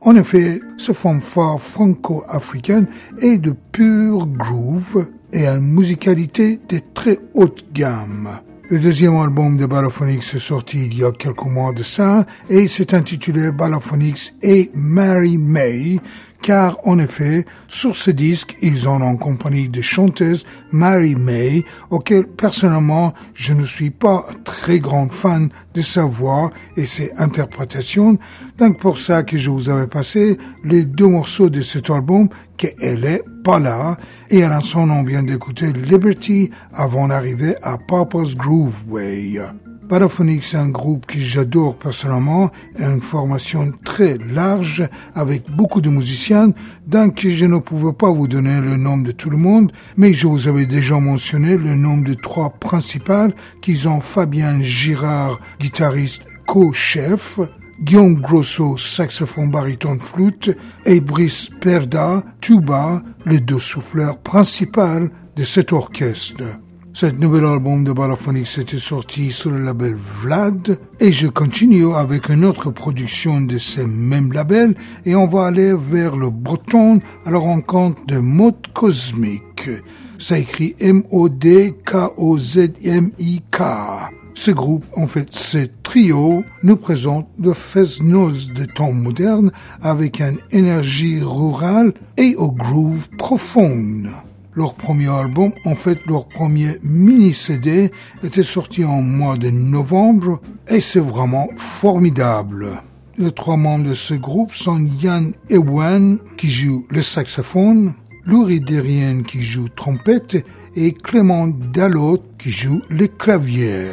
En effet, ce fanfare franco-africaine est de pure groove et une musicalité de très haute gamme. Le deuxième album de Balaphonics est sorti il y a quelques mois de ça et c'est intitulé Balaphonics et Mary May car en effet, sur ce disque, ils ont en compagnie de chanteuse Mary May, auquel personnellement je ne suis pas très grande fan de sa voix et ses interprétations, donc pour ça que je vous avais passé les deux morceaux de cet album qu'elle est pas là, et à l'instant on vient d'écouter Liberty avant d'arriver à Papa's Groove Way. Paraphonics, c'est un groupe que j'adore personnellement, une formation très large avec beaucoup de musiciens, donc je ne pouvais pas vous donner le nom de tout le monde, mais je vous avais déjà mentionné le nom de trois principales qui ont Fabien Girard, guitariste co-chef, Guillaume Grosso, saxophone baryton flûte, et Brice Perda, tuba, les deux souffleurs principaux de cet orchestre. Cet nouvel album de Balaphonics était sorti sur le label Vlad et je continue avec une autre production de ce même label et on va aller vers le breton à la rencontre de Mode Cosmique. Ça écrit M-O-D-K-O-Z-M-I-K. Ce groupe, en fait, ce trio, nous présente le Fesnoz de temps moderne avec une énergie rurale et au groove profonde. Leur premier album, en fait leur premier mini-CD, était sorti en mois de novembre et c'est vraiment formidable. Les trois membres de ce groupe sont Yann Ewan qui joue le saxophone, Laurie Derrien qui joue trompette et Clément Dallot qui joue les claviers.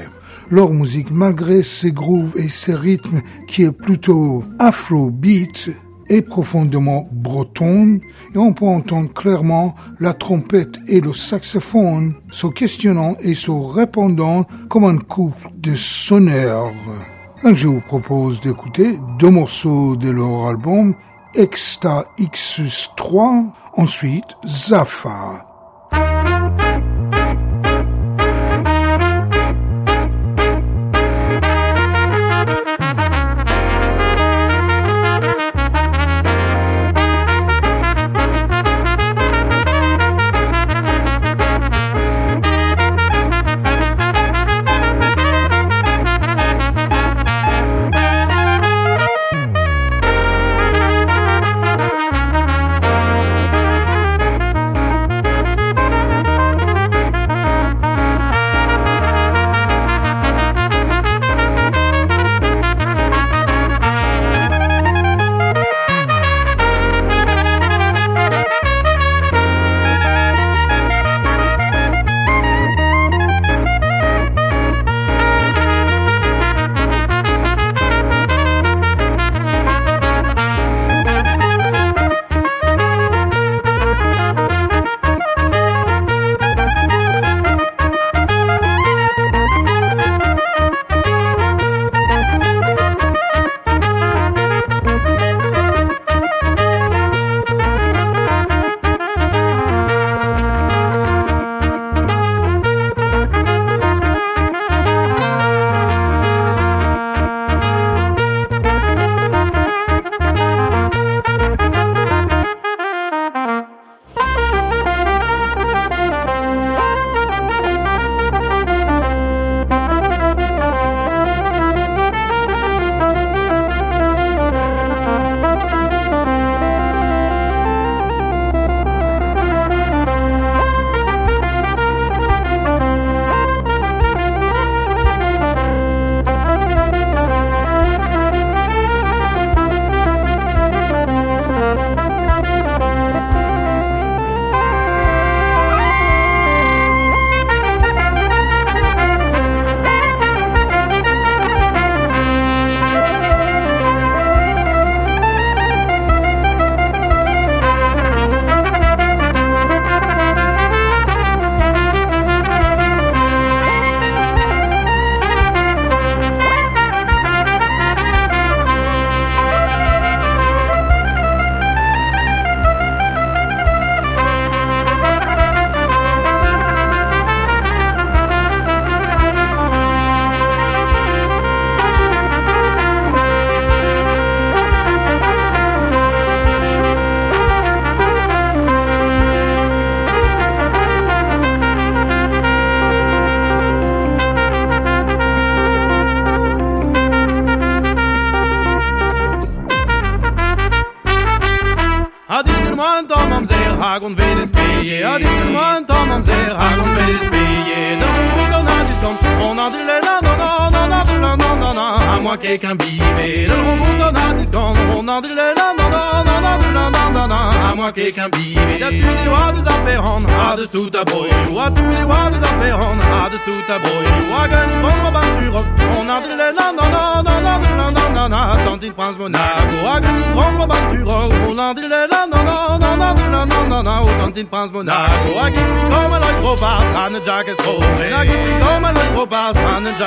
Leur musique, malgré ses grooves et ses rythmes qui est plutôt afro-beat, est profondément bretonne et on peut entendre clairement la trompette et le saxophone se questionnant et se répondant comme un couple de sonneurs. je vous propose d'écouter deux morceaux de leur album, Exta Xus 3, ensuite Zafa.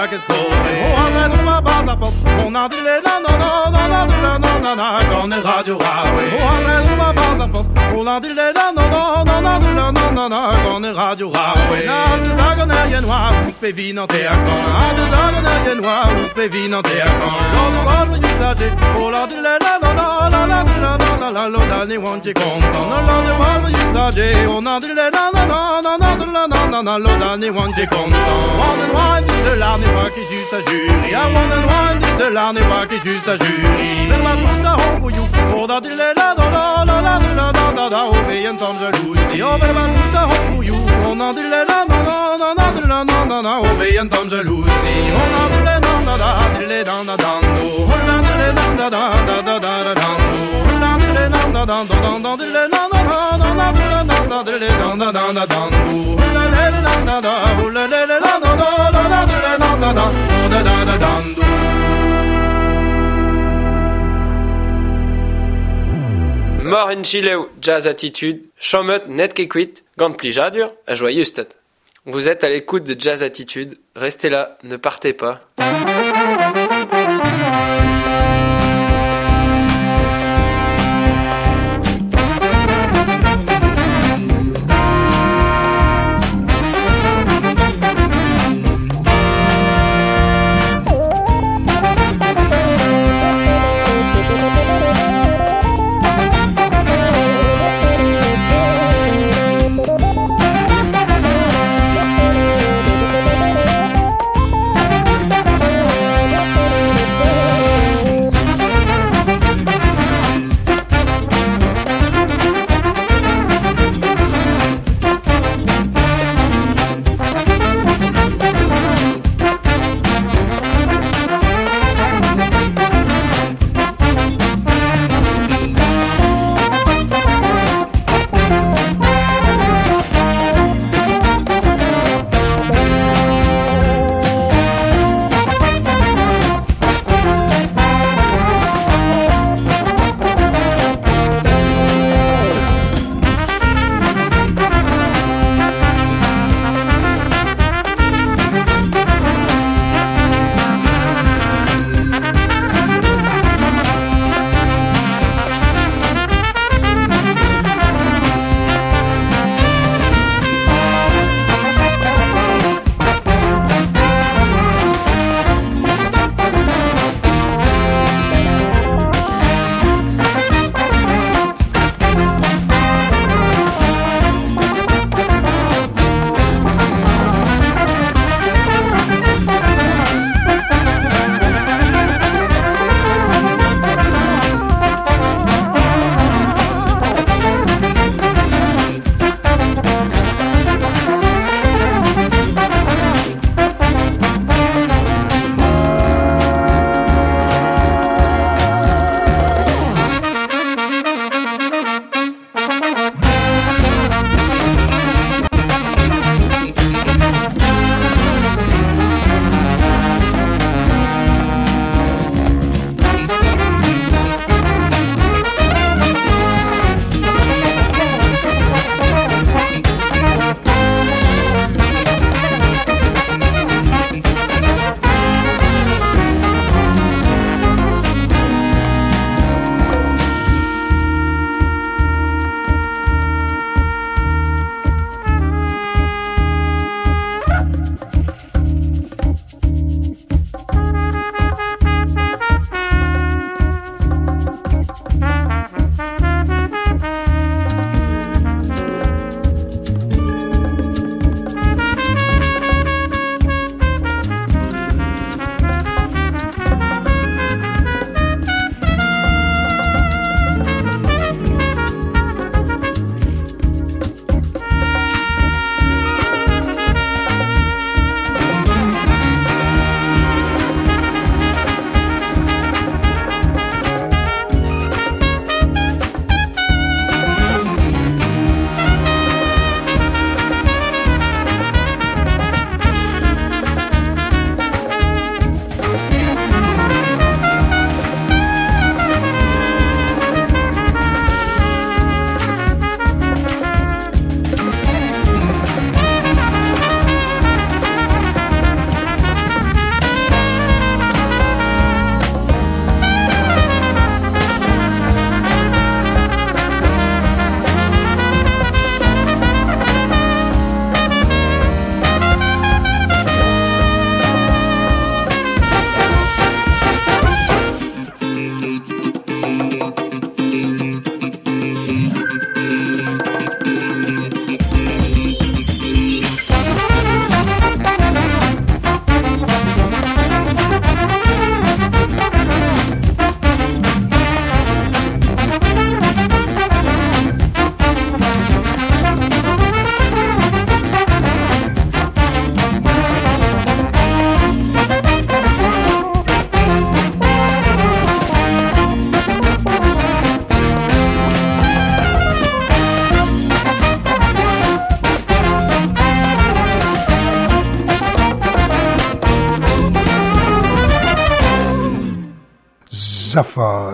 pockets full. On on la porte. On a dit les nanana, nanana, est radio. On on va. On a dit les nanana, gane radio ra pe vin an te kan A pe vin an te kan me la O la la la la La la la la la la Lo da ne wan la du du la la la la de la ne oa Ki a juri A wan de la ne oa Ki just a juri ma la la La la la si on veut tout ça en on en dit nanana, nanana, nanana, on. On en dit les dando, on dan dan dan dan dan dan dan dan dan dan dan dan dan dan Mor enchilew Jazz Attitude, Chomut Net Kekwit, Gant Plijadur, à Justet. Vous êtes à l'écoute de Jazz Attitude, restez là, ne partez pas.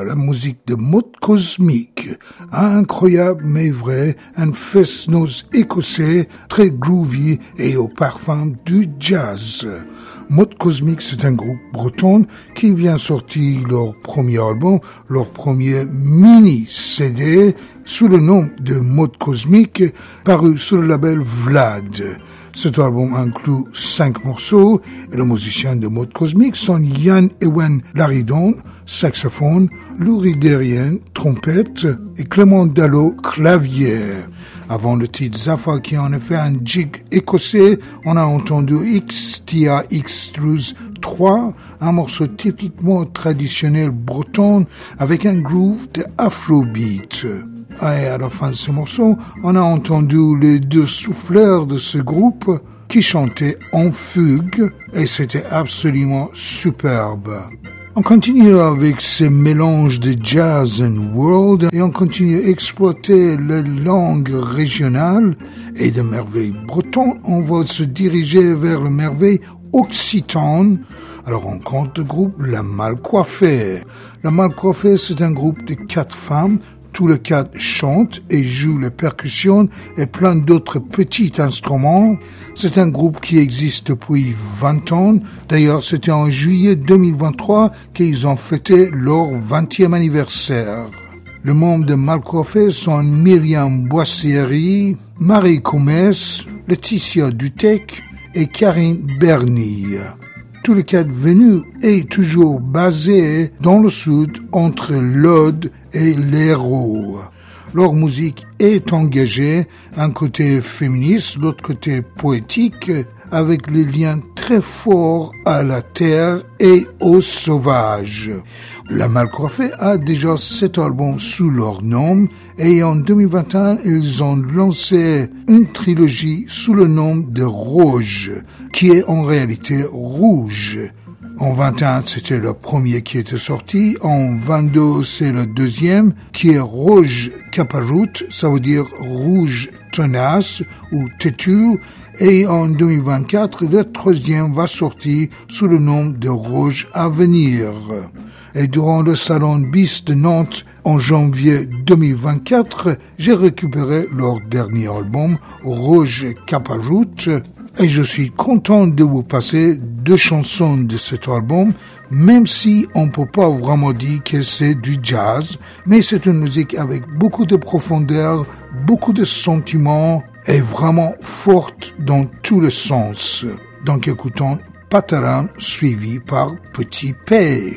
La musique de mode cosmique. Incroyable mais vrai, un fest-noz écossais très groovy et au parfum du jazz. Mode Cosmique, c'est un groupe breton qui vient sortir leur premier album, leur premier mini CD sous le nom de Mode Cosmique, paru sur le label Vlad. Cet album inclut cinq morceaux et les musiciens de Mode Cosmique sont Yann Ewen Laridon, saxophone, Louis Derrien, trompette et Clément Dallo, clavier. Avant le titre Zafa qui est en effet un jig écossais, on a entendu XTIA X 3, un morceau typiquement traditionnel breton avec un groove de afrobeat. Et à la fin de ce morceau, on a entendu les deux souffleurs de ce groupe qui chantaient en fugue et c'était absolument superbe. On continue avec ce mélange de jazz and world et on continue à exploiter les langues régionales et de merveilles bretonnes. On va se diriger vers le merveille occitane. Alors on compte le groupe La Malcoiffée. La Malcoiffée, c'est un groupe de quatre femmes tous les quatre chantent et jouent les percussions et plein d'autres petits instruments. C'est un groupe qui existe depuis 20 ans. D'ailleurs, c'était en juillet 2023 qu'ils ont fêté leur 20e anniversaire. Les membres de Malcoiffé sont Myriam Boissieri, Marie Comès, Laetitia Dutec et Karine Berny tous les quatre venus est toujours basé dans le sud entre l'Aude et l'Hérault. Leur musique est engagée, un côté féministe, l'autre côté poétique, avec les liens très forts à la terre et aux sauvages. La Malcoiffée a déjà sept albums sous leur nom et en 2021, ils ont lancé une trilogie sous le nom de Rouge, qui est en réalité Rouge. En 21, c'était le premier qui était sorti. En 22, c'est le deuxième, qui est Rouge Caparoute, ça veut dire rouge tenace ou têtu. Et en 2024, le troisième va sortir sous le nom de Rouge Avenir. Et durant le salon BIS de Nantes en janvier 2024, j'ai récupéré leur dernier album, Rouge Caparoute, et je suis content de vous passer deux chansons de cet album, même si on peut pas vraiment dire que c'est du jazz, mais c'est une musique avec beaucoup de profondeur, beaucoup de sentiments et vraiment forte dans tous les sens. Donc écoutons Pataran suivi par Petit P.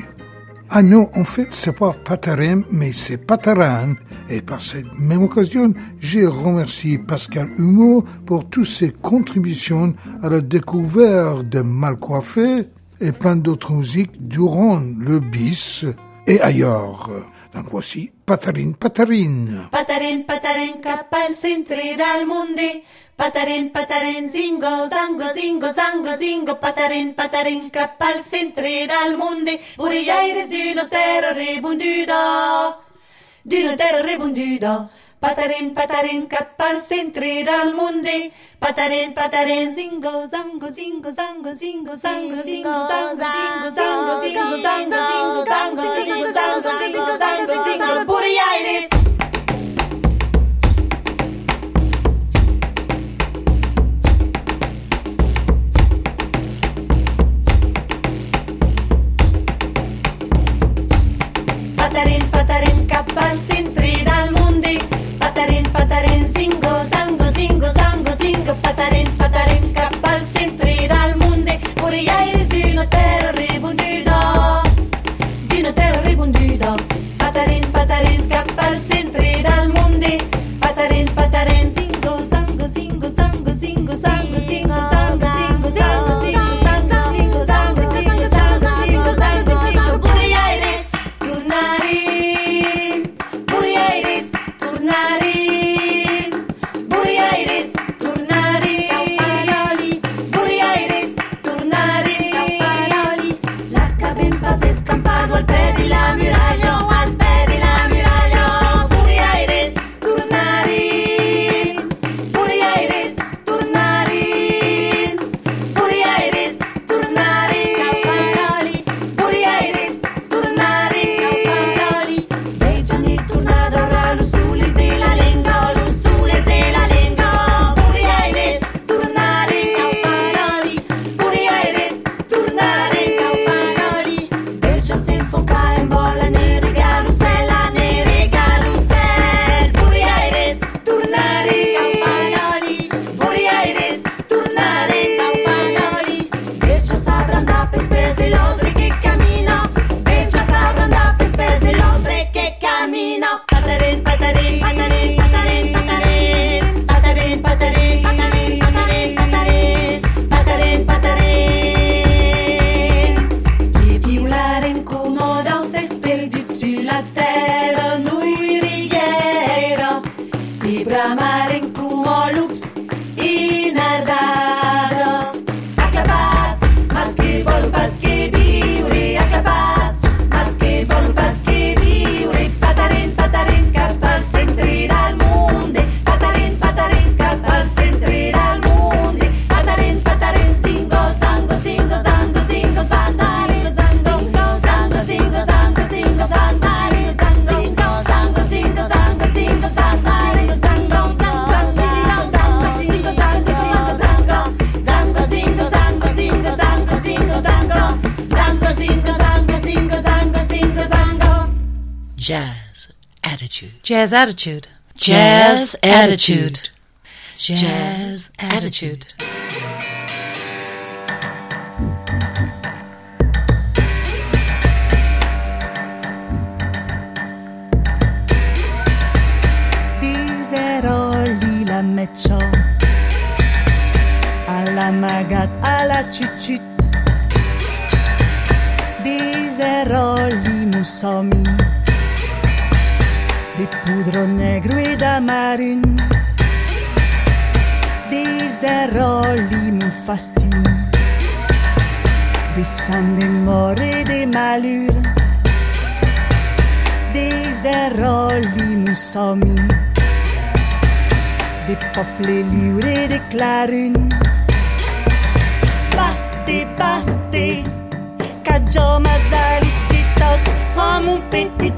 Ah non, en fait, c'est pas Patarem, mais c'est Pataran. Et par cette même occasion, j'ai remercié Pascal Humeau pour toutes ses contributions à la découverte de Malcoiffé et plein d'autres musiques durant le bis et ailleurs. Donc voici Patarin Patarin. Patarin Patarin cap al centre del mundi. Patarin Patarin zingo zango zingo zango zingo Patarin Patarin cap al centre del mundi. Uriaires d'une terre rebondida. D'une terre rebondida. Patarin Patarin cap al centre del mundi. Patarin Patarin zingo zango zingo zango zingo zango zingo zango zingo zango zingo zango zingo zango zingo zango zingo zango zingo Aires. Patarin, patarin, capal sin tridal mundi. Patarin, patarin, zingo. Jazz attitude. Jazz attitude. Jazz attitude. fasting. Des saints, des morts et des malures, des erroli moussomi, des peuples libres et des clarunes. Baste, baste, cadio mazali, titos, homme petit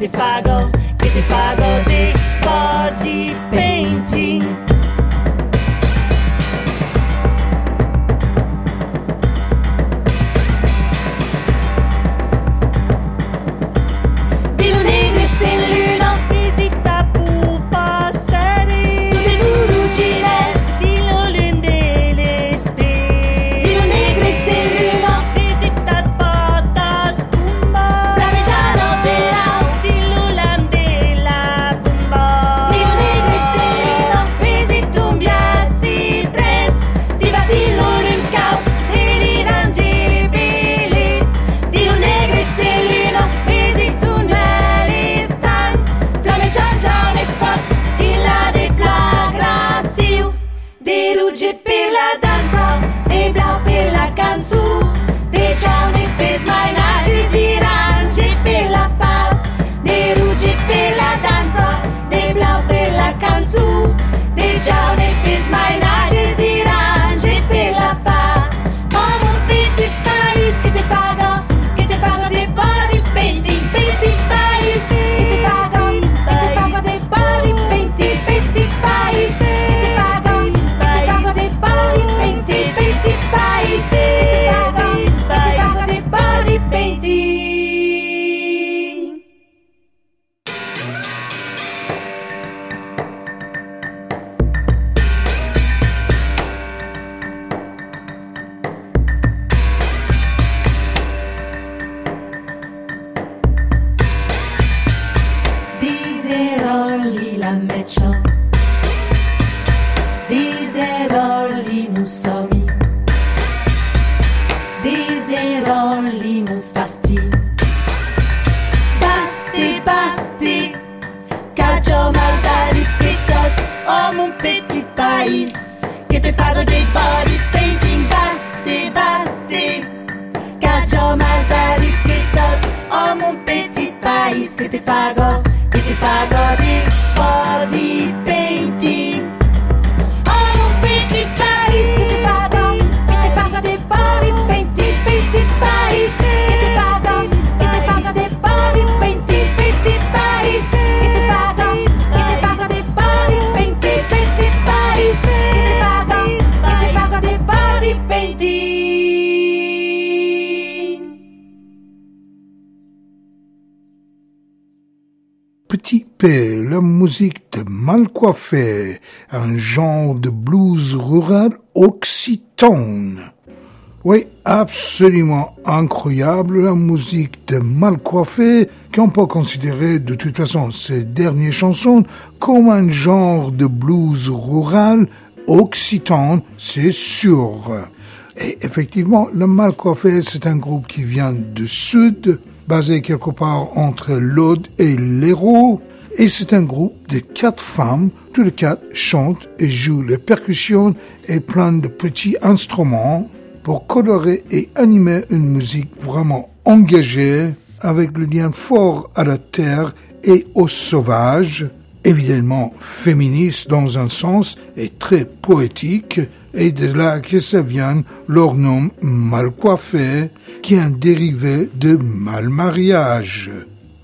pays, que te Oui, absolument incroyable la musique de Malcoiffé, qu'on peut considérer de toute façon ces dernières chansons comme un genre de blues rural occitane, c'est sûr. Et effectivement, le Malcoiffé, c'est un groupe qui vient du sud, basé quelque part entre l'Aude et l'Hérault. Et c'est un groupe de quatre femmes, toutes les quatre chantent et jouent les percussions et plein de petits instruments pour colorer et animer une musique vraiment engagée avec le lien fort à la terre et au sauvage, évidemment féministe dans un sens et très poétique, et de là que ça vient leur nom mal coiffé, qui est un dérivé de mal mariage.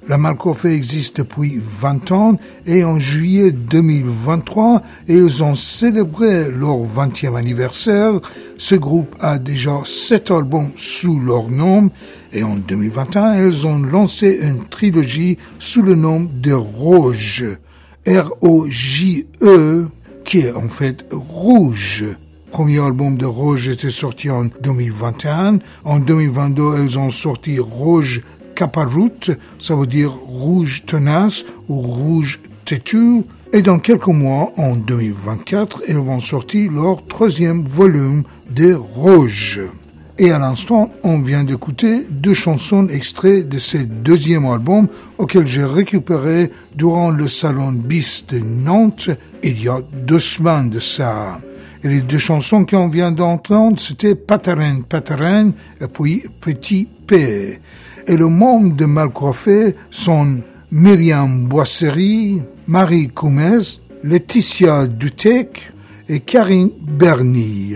La Malcoffé existe depuis 20 ans et en juillet 2023, et ils ont célébré leur 20e anniversaire. Ce groupe a déjà 7 albums sous leur nom et en 2021, ils ont lancé une trilogie sous le nom de Rouge. R-O-J-E, qui est en fait Rouge. Premier album de Rouge était sorti en 2021. En 2022, elles ont sorti Rouge Caparoute, ça veut dire rouge tenace ou rouge têtu. Et dans quelques mois, en 2024, elles vont sortir leur troisième volume de Rouge. Et à l'instant, on vient d'écouter deux chansons extraits de ce deuxième album auquel j'ai récupéré durant le salon BIS de Nantes il y a deux semaines de ça. Et les deux chansons qu'on vient d'entendre, c'était Patarin, Patarin et puis Petit P. Et le membre de Malcoiffé sont Myriam Boisserie, Marie Coumez, Laetitia Dutec et Karine Berny.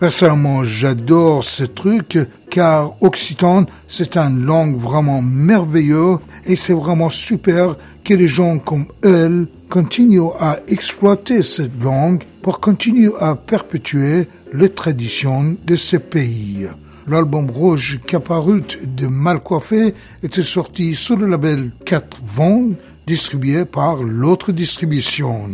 Personnellement, j'adore ce truc car Occitan, c'est une langue vraiment merveilleuse et c'est vraiment super que les gens comme elle continuent à exploiter cette langue pour continuer à perpétuer les traditions de ce pays. L'album rouge Caparut de Malcoiffé était sorti sous le label 4 Vents, distribué par l'autre distribution.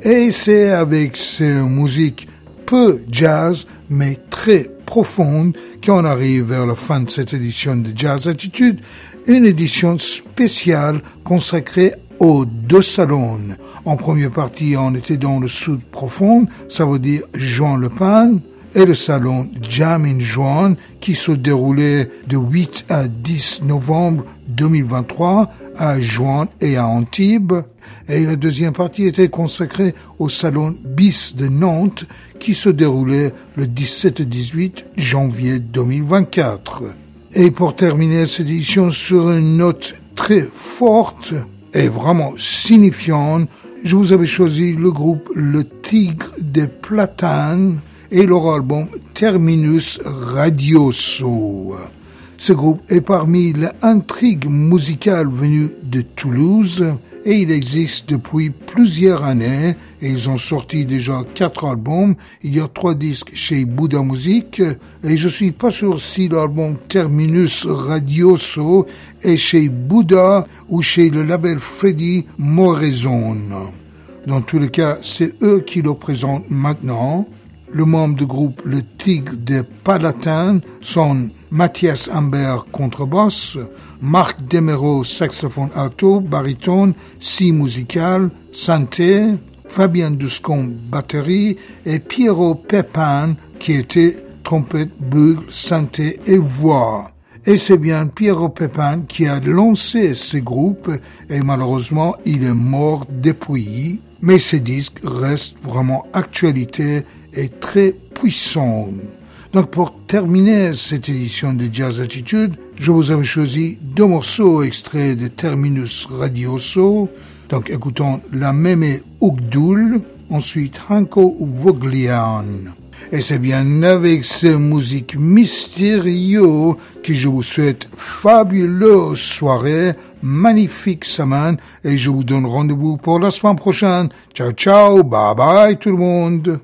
Et c'est avec ces musiques peu jazz, mais très profondes, qu'on arrive vers la fin de cette édition de Jazz Attitude, une édition spéciale consacrée aux deux salons. En première partie, on était dans le sud profond, ça veut dire Jean Le Pan, et le salon Jam in Juan qui se déroulait de 8 à 10 novembre 2023 à Juan et à Antibes. Et la deuxième partie était consacrée au salon BIS de Nantes qui se déroulait le 17 et 18 janvier 2024. Et pour terminer cette édition sur une note très forte et vraiment signifiante, je vous avais choisi le groupe Le Tigre des Platanes et leur album Terminus Radioso. Ce groupe est parmi l'intrigue musicale venue de Toulouse et il existe depuis plusieurs années et ils ont sorti déjà quatre albums. Il y a trois disques chez Buddha Music et je suis pas sûr si l'album Terminus Radioso est chez Buddha ou chez le label Freddy Moraison. Dans tous les cas, c'est eux qui le présentent maintenant. Le membre du groupe Le Tigre des Palatins sont Mathias Amber contrebasse, Marc Demero saxophone alto, baryton, si musical, santé, Fabien Duscon batterie et Piero Pepin qui était trompette, bugle, santé et voix. Et c'est bien Piero Pepin qui a lancé ce groupe et malheureusement il est mort depuis. Mais ce disque reste vraiment actualité est très puissant. Donc pour terminer cette édition de Jazz Attitude, je vous avais choisi deux morceaux extraits de Terminus Radioso. Donc écoutons La Meme Ugdul, ensuite Hanko Voglian. Et c'est bien avec ces musiques mystérieuses que je vous souhaite fabuleuse soirée, magnifique semaine, et je vous donne rendez-vous pour la semaine prochaine. Ciao, ciao, bye bye tout le monde.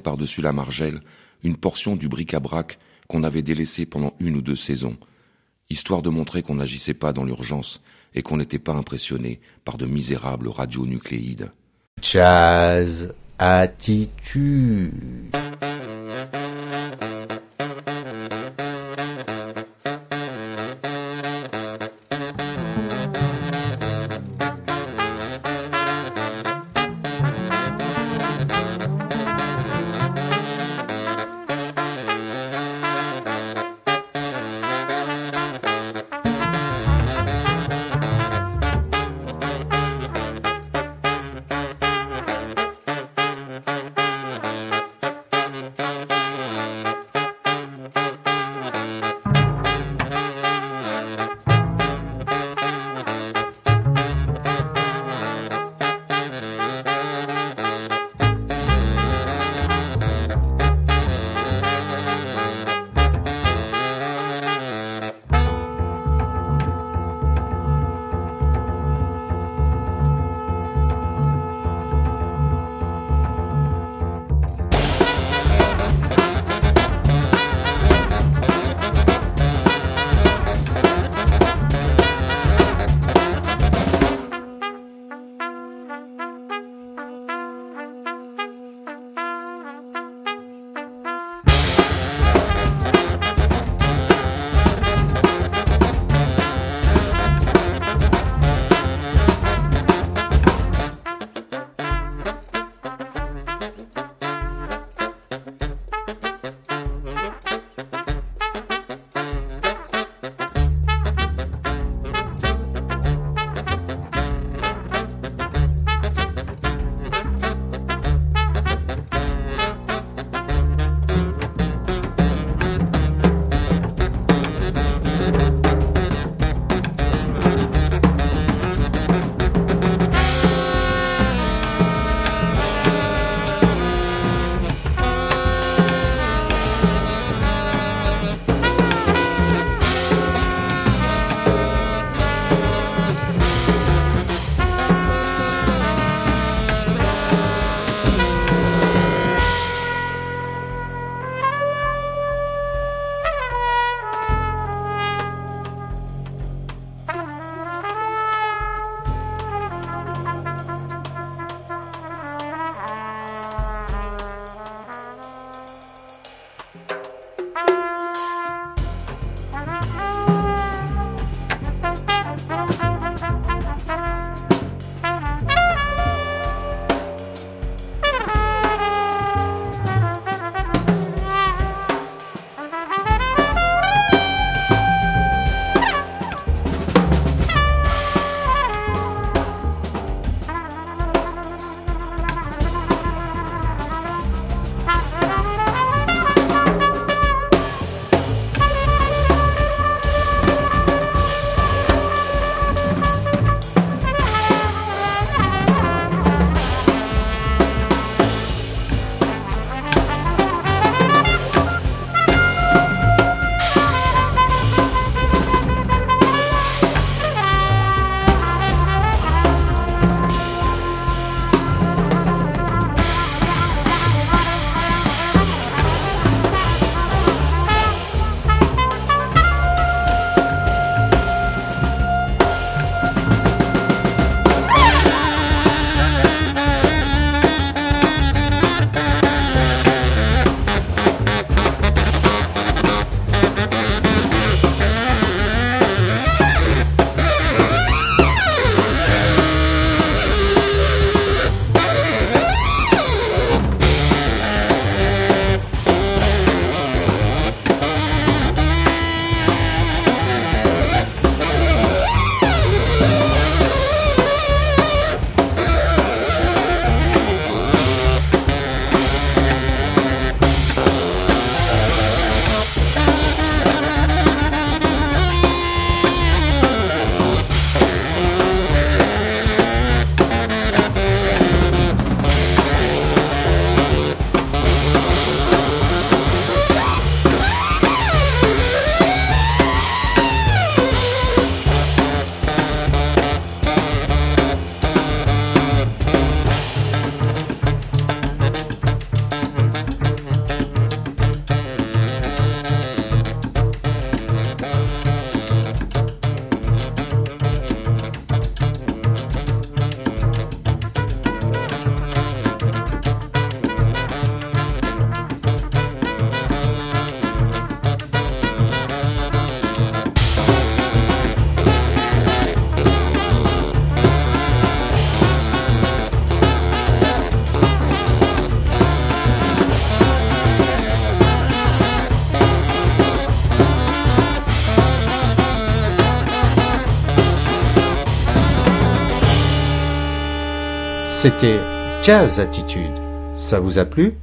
Par-dessus la margelle une portion du bric-à-brac qu'on avait délaissé pendant une ou deux saisons, histoire de montrer qu'on n'agissait pas dans l'urgence et qu'on n'était pas impressionné par de misérables radionucléides. Jazz attitude. C'était Jazz Attitude. Ça vous a plu?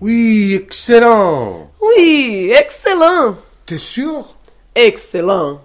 Oui, excellent. Oui, excellent. T'es sûr? Excellent.